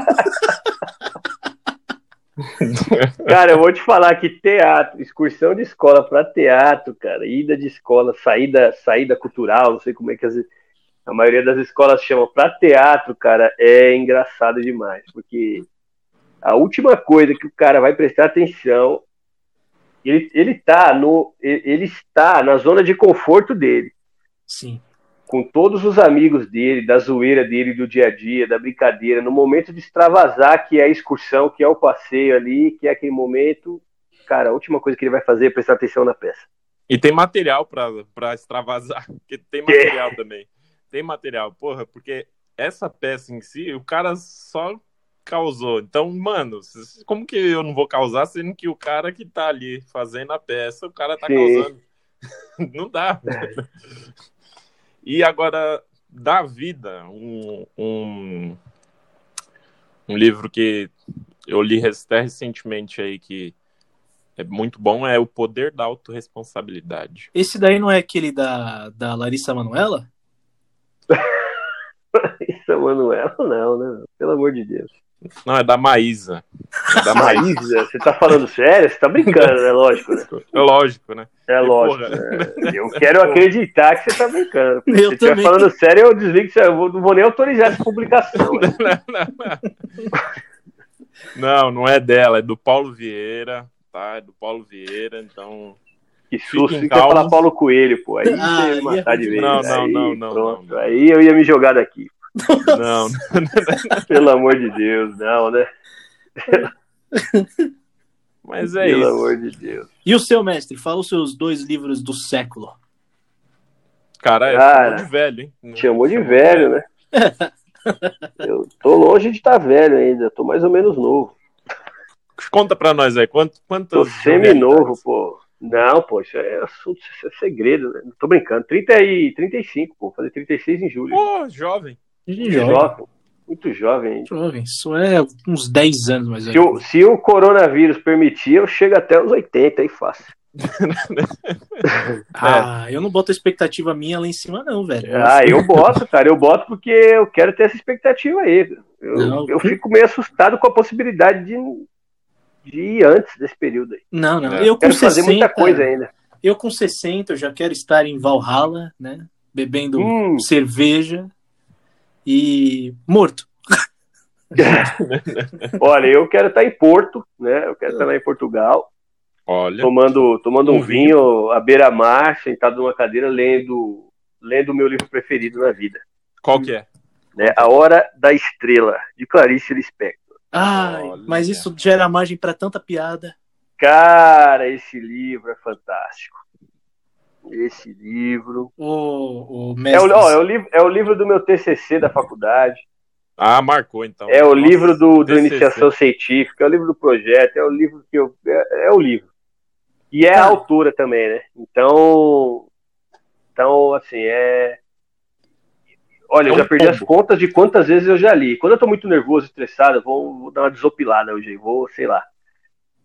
cara, eu vou te falar que teatro, excursão de escola para teatro, cara, ida de escola, saída, saída cultural, não sei como é que as, a maioria das escolas chama para teatro, cara, é engraçado demais, porque a última coisa que o cara vai prestar atenção, ele, ele tá no, ele está na zona de conforto dele. Sim com todos os amigos dele, da zoeira dele do dia a dia, da brincadeira, no momento de extravasar, que é a excursão, que é o passeio ali, que é aquele momento, cara, a última coisa que ele vai fazer é prestar atenção na peça. E tem material para extravasar, porque tem material é. também. Tem material, porra, porque essa peça em si, o cara só causou. Então, mano, como que eu não vou causar, sendo que o cara que tá ali fazendo a peça, o cara tá Sim. causando? não dá. É. E agora, da vida, um, um, um livro que eu li até recentemente aí que é muito bom é O Poder da Autoresponsabilidade. Esse daí não é aquele da, da Larissa Manuela? Larissa Manuela, não, né? Pelo amor de Deus. Não, é da Maísa. É da Maísa? Você tá falando sério? Você tá brincando, né? Lógico, né? É lógico, né? É lógico. Né? Eu quero acreditar que você tá brincando. Eu Se você estiver falando sério, eu desligo, eu não vou nem autorizar essa publicação. Né? Não, não é dela, é do Paulo Vieira, tá? É do Paulo Vieira, então. Que susto, quer falar Paulo Coelho, pô. Aí ah, você ia matar de vez. Não, não, aí, não, não, não, não. Aí eu ia me jogar daqui. Não. Pelo amor de Deus, não, né? Mas é Pelo isso. Pelo amor de Deus. E o seu mestre? Fala os seus dois livros do século. Cara, é, Cara chamou de velho, hein? Chamou de velho, né? Eu tô longe de estar tá velho ainda, tô mais ou menos novo. Conta pra nós aí, quanto, quantos. Tô semi-novo, pô. Não, pô, isso é assunto, isso é segredo, né? Não tô brincando. 30 e 35, pô, fazer 36 em julho. Pô, jovem. Jovem. Muito jovem. Jovem, isso é uns 10 anos mais se o, se o coronavírus permitir, eu chego até os 80 aí fácil. ah, eu não boto a expectativa minha lá em cima, não, velho. Ah, eu boto, cara, eu boto porque eu quero ter essa expectativa aí. Eu, não, eu fico meio assustado com a possibilidade de, de ir antes desse período aí. Não, não, é. eu quero 60, fazer muita coisa ainda. Eu com 60 eu já quero estar em Valhalla, né? Bebendo hum. cerveja, e morto. Olha, eu quero estar em Porto, né? Eu quero estar lá em Portugal. Olha. Tomando, tomando um, vinho, à beira-mar, sentado numa cadeira, lendo lendo o meu livro preferido na vida. Qual que é? Né, a Hora da Estrela, de Clarice Lispector. Ai, Olha. mas isso gera margem para tanta piada. Cara, esse livro é fantástico esse livro. O, o é, o, ó, é, o livro, é o livro do meu TCC da faculdade. Ah, marcou então. É o Nossa, livro do, do Iniciação Científica, é o livro do projeto, é o livro que eu. É, é o livro. E é a autora também, né? Então. Então, assim, é. Olha, é eu já perdi as contas de quantas vezes eu já li. Quando eu tô muito nervoso, estressado, eu vou, vou dar uma desopilada hoje, vou, sei lá.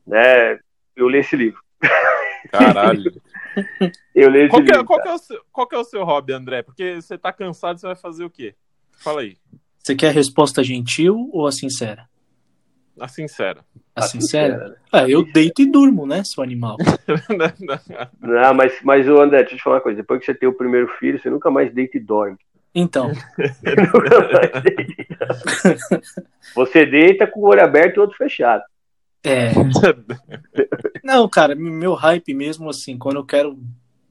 Né? Eu li esse livro. Caralho. Eu leio qual, que é, qual, que é o seu, qual que é o seu hobby, André? Porque você tá cansado, você vai fazer o quê? Fala aí. Você quer a resposta gentil ou a sincera? A sincera. A, a sincera? sincera. Ah, eu deito e durmo, né, seu animal? não, mas, mas o André, deixa eu te falar uma coisa. Depois que você tem o primeiro filho, você nunca mais deita e dorme. Então. você deita com o olho aberto e o outro fechado. É. Não, cara, meu hype mesmo, assim, quando eu quero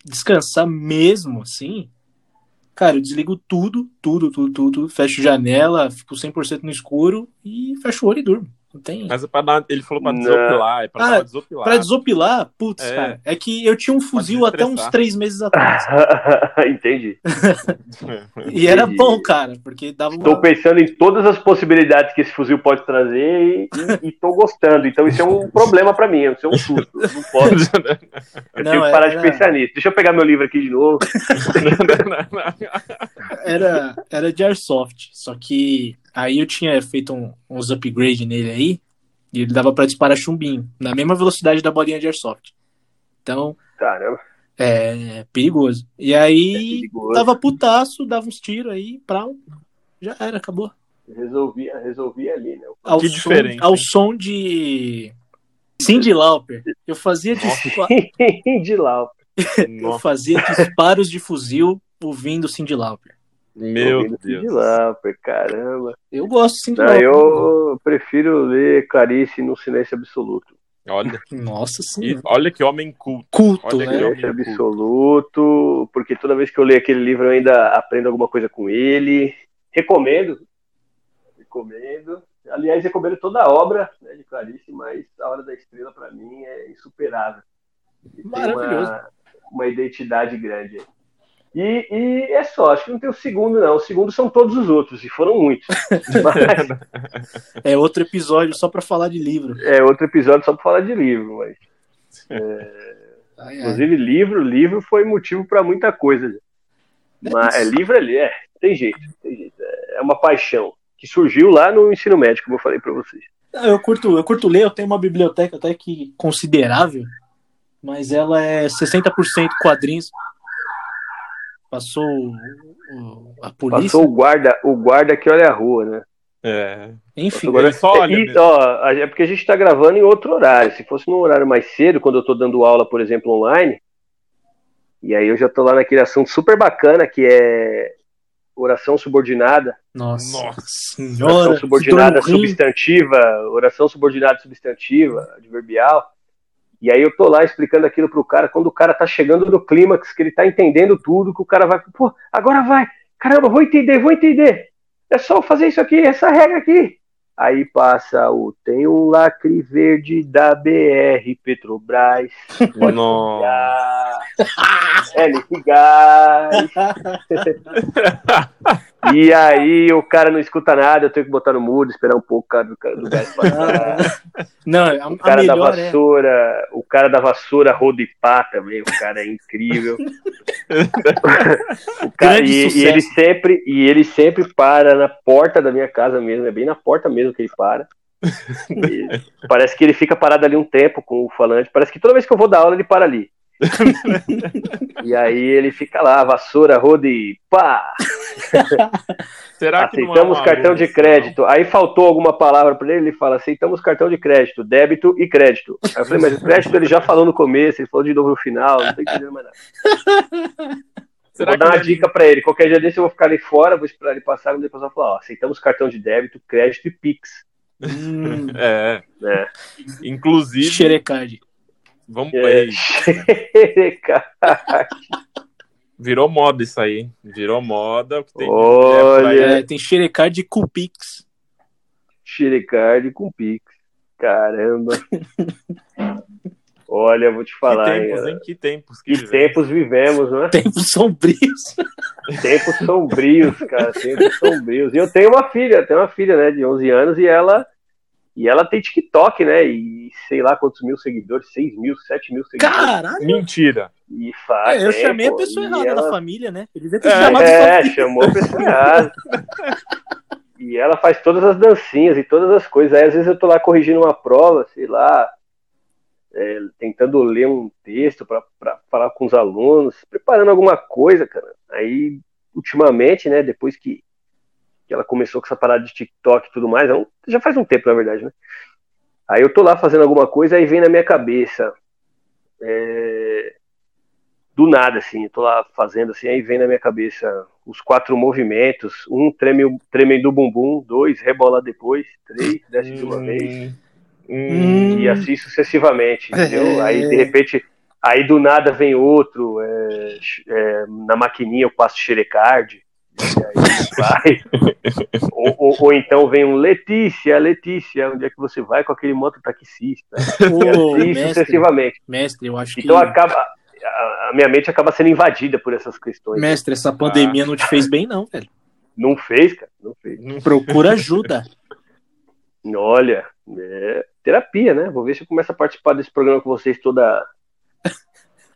descansar mesmo, assim, cara, eu desligo tudo, tudo, tudo, tudo, fecho janela, fico 100% no escuro e fecho o olho e durmo. Não tem. Mas é pra dar, ele falou pra desopilar, é pra ah, desopilar. Pra desopilar, putz, é. cara. É que eu tinha um fuzil até uns três meses atrás. Entendi. e era bom, cara, porque dava uma... Estou pensando em todas as possibilidades que esse fuzil pode trazer e, e, e tô gostando. Então isso é um problema pra mim, isso é um susto. Eu não posso. Eu não, tenho que parar era... de pensar nisso. Deixa eu pegar meu livro aqui de novo. era, era de Airsoft, só que Aí eu tinha feito um, uns upgrade nele aí, e ele dava para disparar chumbinho, na mesma velocidade da bolinha de airsoft. Então. Caramba. É perigoso. E aí, é perigoso. tava putaço, dava uns tiros aí, pra. Já era, acabou. Resolvia, resolvia ali, né? Ao que som, diferente. Ao som de. Cindy Lauper. Eu fazia disparos. Cindy Lauper. eu fazia disparos de fuzil ouvindo Cindy Lauper. Meu Deus. Cindy Lauper, caramba. Eu gosto de Lauper. Eu prefiro ler Clarice no Silêncio Absoluto. Olha. Nossa senhora. olha que homem culto. Culto, olha né? Silêncio Absoluto, porque toda vez que eu leio aquele livro eu ainda aprendo alguma coisa com ele. Recomendo. Recomendo. Aliás, recomendo toda a obra né, de Clarice, mas A Hora da Estrela, para mim, é insuperável. Maravilhoso. Uma, uma identidade grande. E, e, é só, acho que não tem o segundo, não. O segundo são todos os outros, e foram muitos. Mas... é outro episódio só para falar de livro. É outro episódio só para falar de livro, mas. É... Ai, Inclusive, ai. livro, livro foi motivo para muita coisa. Mas é, livro ali, é, tem jeito, tem jeito. É uma paixão que surgiu lá no ensino médio, como eu falei para vocês. Ah, eu curto, eu curto ler, eu tenho uma biblioteca até que considerável, mas ela é 60% quadrinhos, Passou a polícia. Passou o guarda, o guarda que olha a rua, né? É. Enfim, agora só olha. E, ó, é porque a gente está gravando em outro horário. Se fosse num horário mais cedo, quando eu estou dando aula, por exemplo, online, e aí eu já estou lá naquele assunto super bacana que é oração subordinada. Nossa, Nossa senhora. Oração subordinada substantiva, oração subordinada substantiva, adverbial. E aí eu tô lá explicando aquilo pro cara, quando o cara tá chegando no clímax, que ele tá entendendo tudo, que o cara vai, pô, agora vai, caramba, vou entender, vou entender. É só fazer isso aqui, essa regra aqui. Aí passa o tem um lacre verde da BR Petrobras. Nossa. É, gás. E aí o cara não escuta nada, eu tenho que botar no mudo, esperar um pouco o cara do, do gás passar. Não, a, o cara da é vassoura, é... o cara da vassoura roda e pá também, o cara é incrível. o cara, e, e, ele sempre e ele sempre para na porta da minha casa mesmo, é bem na porta mesmo que ele para. parece que ele fica parado ali um tempo com o falante. Parece que toda vez que eu vou dar aula ele para ali. E aí ele fica lá, vassoura, roda e pá! Será que aceitamos é cartão de crédito? Aí faltou alguma palavra para ele, ele fala: aceitamos cartão de crédito, débito e crédito. Aí eu falei, mas o crédito ele já falou no começo, ele falou de novo no final, não tô entendendo mais nada. Será vou dar uma dica para ele. Qualquer dia desse eu vou ficar ali fora, vou esperar ele passar e depois eu vou falar: ó, aceitamos cartão de débito, crédito e Pix. Hum, é. é. Inclusive. Xerecard. Vamos é. Virou moda isso aí. Virou moda. Tem Olha, é, tem Xerecard com Pix. Xerecard com Pix. Caramba. Olha, vou te falar. Que tempos, hein? hein? Que tempos. Que, que tempos vivemos, né? Tempos sombrios. Tempos sombrios, cara. Tempos sombrios. E eu tenho uma filha, tenho uma filha, né, de 11 anos, e ela e ela tem TikTok, né? E sei lá quantos mil seguidores, 6 mil, 7 mil seguidores. Caralho! Mentira! E faz. É, eu chamei a pessoa errada ela... da família, né? Ele ter é, chamado é chamou a pessoa errada. e ela faz todas as dancinhas e todas as coisas. Aí às vezes eu tô lá corrigindo uma prova, sei lá, é, tentando ler um texto para falar com os alunos, preparando alguma coisa, cara. Aí, ultimamente, né, depois que que ela começou com essa parada de TikTok e tudo mais, é já faz um tempo, na verdade, né? Aí eu tô lá fazendo alguma coisa, aí vem na minha cabeça, é, do nada, assim, eu tô lá fazendo assim, aí vem na minha cabeça os quatro movimentos, um treme, treme do bumbum, dois rebola depois, três desce de uma vez, hum. e assim sucessivamente, entendeu? É. Aí de repente Aí do nada vem outro, é, é, na maquininha eu passo xerecard, vai. ou, ou, ou, então vem um Letícia, Letícia, onde é que você vai com aquele mototaxista? Oh, assim mestre, sucessivamente. Mestre, eu acho então que. Então acaba. A minha mente acaba sendo invadida por essas questões. Mestre, essa pandemia ah. não te fez bem, não, velho. Não fez, cara. Não fez. Procura ajuda. Olha, é terapia, né? Vou ver se eu começo a participar desse programa com vocês toda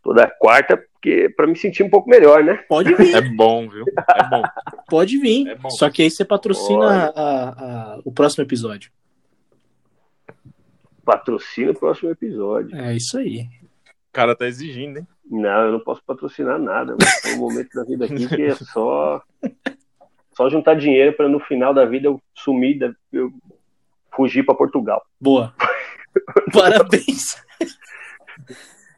toda quarta, porque para me sentir um pouco melhor, né? Pode vir. É bom, viu? É bom. Pode vir. É bom. Só que aí você patrocina a, a, o próximo episódio. Patrocina o próximo episódio. É isso aí. O cara tá exigindo, hein? Não, eu não posso patrocinar nada. É um momento da vida aqui que é só só juntar dinheiro para no final da vida eu sumir, eu fugir para Portugal. Boa. Parabéns.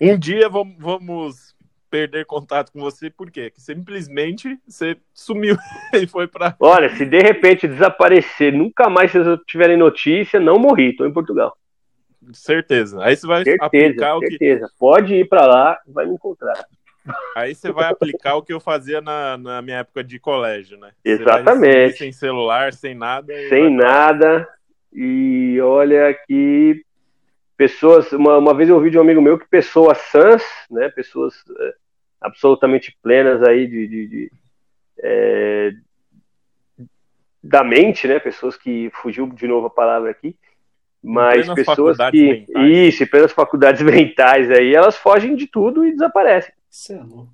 Um dia vamos, vamos perder contato com você, por quê? Que simplesmente você sumiu e foi para. Olha, se de repente desaparecer, nunca mais vocês tiverem notícia, não morri, tô em Portugal. Certeza. Aí você vai certeza, aplicar o que. Certeza. Pode ir para lá, vai me encontrar. Aí você vai aplicar o que eu fazia na, na minha época de colégio, né? Exatamente. Sem celular, sem nada. Sem nada. E olha que pessoas. Uma, uma vez eu ouvi de um amigo meu que pessoas sãs, né? Pessoas é, absolutamente plenas aí de, de, de é, da mente, né? Pessoas que fugiu de novo a palavra aqui, mas pessoas que mentais. isso, pelas faculdades mentais aí, elas fogem de tudo e desaparecem. Isso é louco.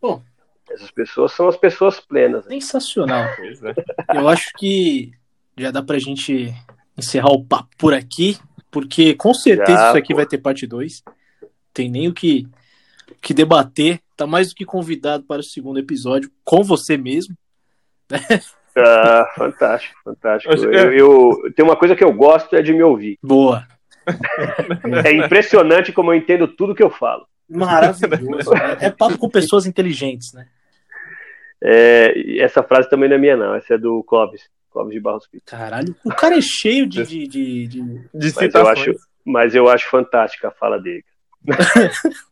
Bom, essas pessoas são as pessoas plenas. Sensacional. É. Eu acho que já dá pra gente encerrar o papo por aqui, porque com certeza já, isso aqui pô. vai ter parte 2. Tem nem o que, que debater. Tá mais do que convidado para o segundo episódio com você mesmo. Ah, fantástico, fantástico. Eu, eu, eu, tem uma coisa que eu gosto é de me ouvir. Boa. É impressionante como eu entendo tudo que eu falo. Maravilhoso. Né? É papo com pessoas inteligentes, né? É, essa frase também não é minha, não. Essa é do Clóvis. Clóvis de Barros Pinto. Caralho, o cara é cheio de. de, de, de... de mas, eu acho, mas eu acho fantástica a fala dele.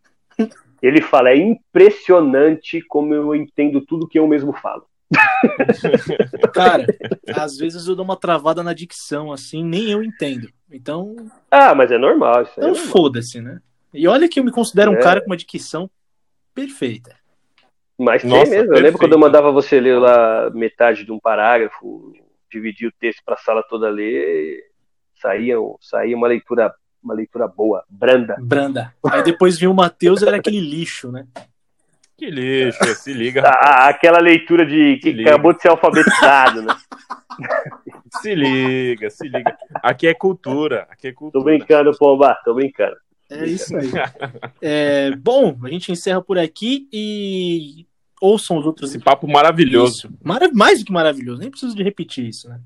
Ele fala: é impressionante como eu entendo tudo que eu mesmo falo. Cara, às vezes eu dou uma travada na dicção, assim, nem eu entendo. Então. Ah, mas é normal. Isso então é foda-se, né? E olha que eu me considero um é. cara com uma dicção perfeita. Mas Nossa, tem mesmo. Perfeito. Eu lembro quando eu mandava você ler lá metade de um parágrafo, dividir o texto para a sala toda ler, saía, saía uma leitura uma leitura boa, branda. Branda. Aí depois vinha o Matheus, era aquele lixo, né? Que lixo, se liga. Ah, aquela leitura de que acabou de ser alfabetizado, né? Se liga, se liga. Aqui é cultura, aqui é cultura. Tô brincando, Pomba, tô brincando. É isso aí. É, bom, a gente encerra por aqui e ouçam os outros. Esse papo maravilhoso. Mara... Mais do que maravilhoso, nem preciso de repetir isso, né?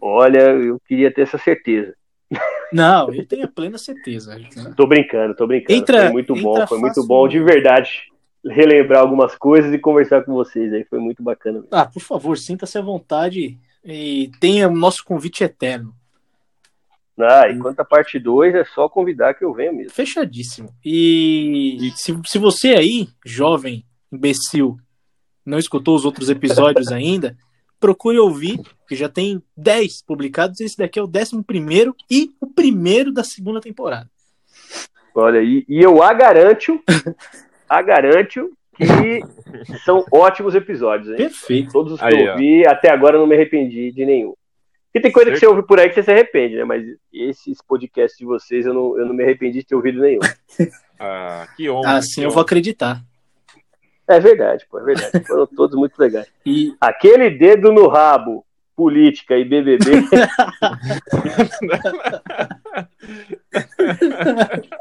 Olha, eu queria ter essa certeza. Não, eu tenho plena certeza. Né? Tô brincando, tô brincando. Entra, foi muito bom, foi muito bom, de verdade. Relembrar algumas coisas e conversar com vocês aí, foi muito bacana. Mesmo. Ah, por favor, sinta-se à vontade e tenha o nosso convite eterno. Ah, enquanto a parte 2 é só convidar que eu venho mesmo. Fechadíssimo. E, e se, se você aí, jovem, imbecil, não escutou os outros episódios ainda, procure ouvir, que já tem 10 publicados. Esse daqui é o 11 e o primeiro da segunda temporada. Olha, e, e eu a garanto, a garanto que são ótimos episódios. Hein? Perfeito. Todos os que aí, eu ouvi, ó. até agora não me arrependi de nenhum. Porque tem coisa que você ouve por aí que você se arrepende, né? Mas esses podcasts de vocês eu não, eu não me arrependi de ter ouvido nenhum. ah, que honra. Assim eu vou acreditar. É verdade, pô, é verdade. Foram todos muito legais. E... Aquele dedo no rabo, política e BBB.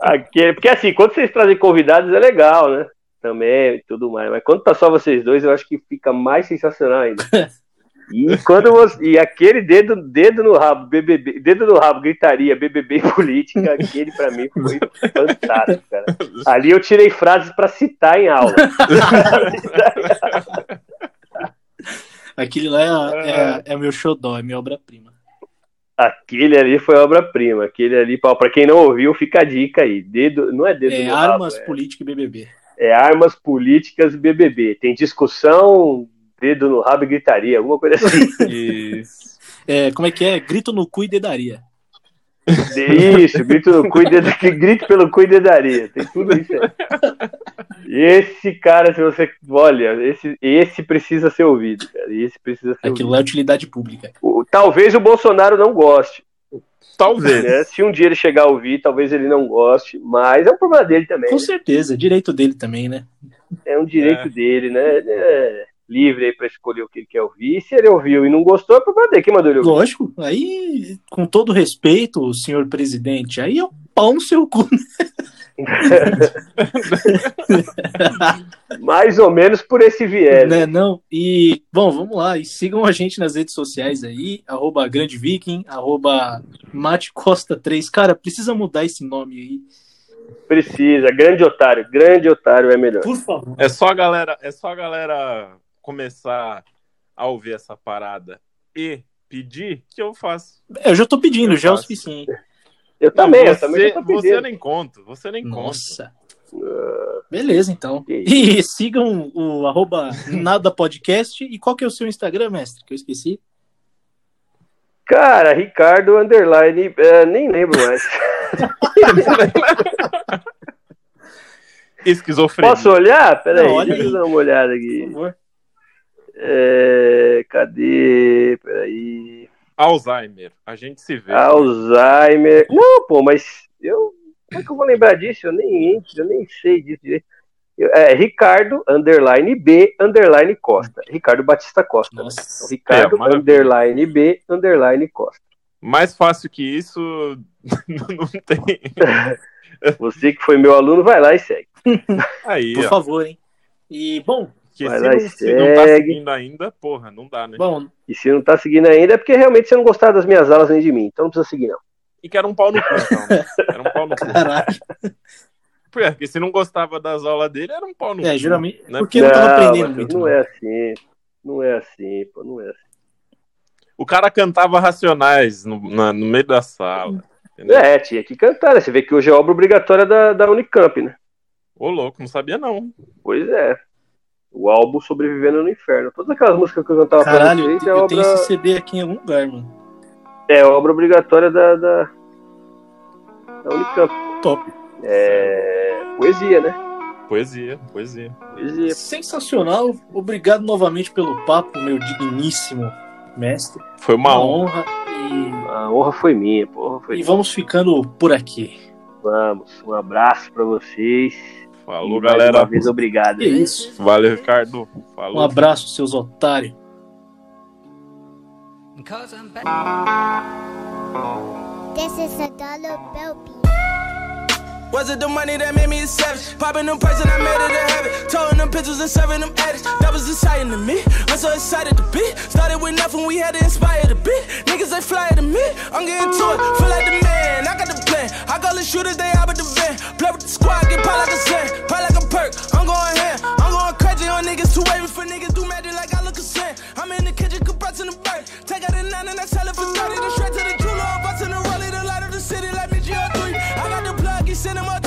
Aquele... Porque assim, quando vocês trazem convidados é legal, né? Também e tudo mais. Mas quando tá só vocês dois, eu acho que fica mais sensacional ainda. E quando você, e aquele dedo, dedo no rabo, BBB, dedo no rabo, gritaria, BBB política, aquele para mim foi fantástico, cara. Ali eu tirei frases para citar em aula. Aquele lá é, é, é meu xodó, é minha obra-prima. Aquele ali foi obra-prima. Aquele ali, para quem não ouviu, fica a dica aí. Dedo, não é dedo é, no Armas, rabo, política e BBB. É armas políticas e BBB. Tem discussão, dedo no rabo e gritaria, alguma coisa assim. Isso. É, como é que é? Grito no cu e dedaria. Isso, grito no cu e dedaria. Grito pelo cu e dedaria. Tem tudo isso aí. Esse cara, se você. Olha, esse, esse precisa ser ouvido, cara. Esse precisa ser Aquilo ouvido. é utilidade pública. O, talvez o Bolsonaro não goste. Talvez. Né? Se um dia ele chegar a ouvir, talvez ele não goste, mas é um problema dele também. Com né? certeza, é direito dele também, né? É um direito é. dele, né? É livre aí para escolher o que ele quer ouvir. Se ele ouviu e não gostou, é problema dele. Quem mandou ele ouvir? Lógico. Aí, com todo respeito, senhor presidente, aí é o pau no seu cu. Né? Mais ou menos por esse viés. Né, não? E, bom, vamos lá. E sigam a gente nas redes sociais aí, arroba Grande Viking, arroba Mate Costa 3. Cara, precisa mudar esse nome aí. Precisa, grande otário, grande otário é melhor. Por favor. É só a galera, é só a galera começar a ouvir essa parada e pedir que eu faço. Eu já tô pedindo, eu já faço. é o suficiente. Eu também, você, eu também tô pedindo. Você nem conta, você nem Nossa. conta. Beleza, então. E sigam o arroba nada podcast. E qual que é o seu Instagram, mestre? Que eu esqueci. Cara, Ricardo Underline, é, nem lembro mais. Esquizofrenia. Posso olhar? Peraí, deixa eu dar uma olhada aqui. Por favor. É, cadê? Peraí. Alzheimer, a gente se vê. Alzheimer. Não, pô, mas eu. Como é que eu vou lembrar disso? Eu nem, eu nem sei disso direito. É, Ricardo, underline B, underline Costa. Ricardo Batista Costa. Né? Então, Ricardo, é, underline B, underline Costa. Mais fácil que isso, não tem. Você que foi meu aluno, vai lá e segue. Aí, Por ó. favor, hein? E, bom, que se, não, se não tá seguindo ainda, porra, não dá, né? Bom, e se não tá seguindo ainda é porque realmente você não gostava das minhas aulas nem de mim, então não precisa seguir, não. E que era um pau no cu, então. Né? Era um pau no cu. Caralho. Porque se não gostava das aulas dele, era um pau no é, cu. É, geralmente. Né? Porque não, não tava aprendendo muito. Não é assim. Não é assim, pô, não é assim. O cara cantava Racionais no, na, no meio da sala. Entendeu? É, tinha que cantar, né? Você vê que hoje é obra obrigatória da, da Unicamp, né? Ô, louco, não sabia não. Pois é. O álbum Sobrevivendo no Inferno. Todas aquelas músicas que eu cantava Caralho, pra vocês é eu obra... tenho esse CD aqui em algum lugar, mano. É obra obrigatória da, da, da Unicamp. Top. É poesia, né? Poesia, poesia. Poesia. Sensacional. Obrigado novamente pelo papo, meu digníssimo mestre. Foi uma, uma honra. E... A honra foi minha, porra. Foi e minha. vamos ficando por aqui. Vamos. Um abraço para vocês. Falou, e galera. Uma vez obrigado. É isso. Valeu, Ricardo. Falou. Um abraço, seus otários. This is a dollar bill Was it the money that made me a savage? Popping them prices, I made it a habit. Towing them pictures and serving them addicts. That was exciting to me. I'm so excited to be. Started with nothing, we had to inspire the beat. Niggas, they fly to me. I'm getting to it, feel like the man. I got the plan. I call the shooters, they out with the van. Play with the squad, get pie like a sand. Play like a perk. I'm going ham. I'm going crazy on niggas, too waving for niggas. Do magic like I look a sand. I'm in the kitchen, compressing the bird. Take out a nine and I sell it for 30. Then straight to the jeweler. cinema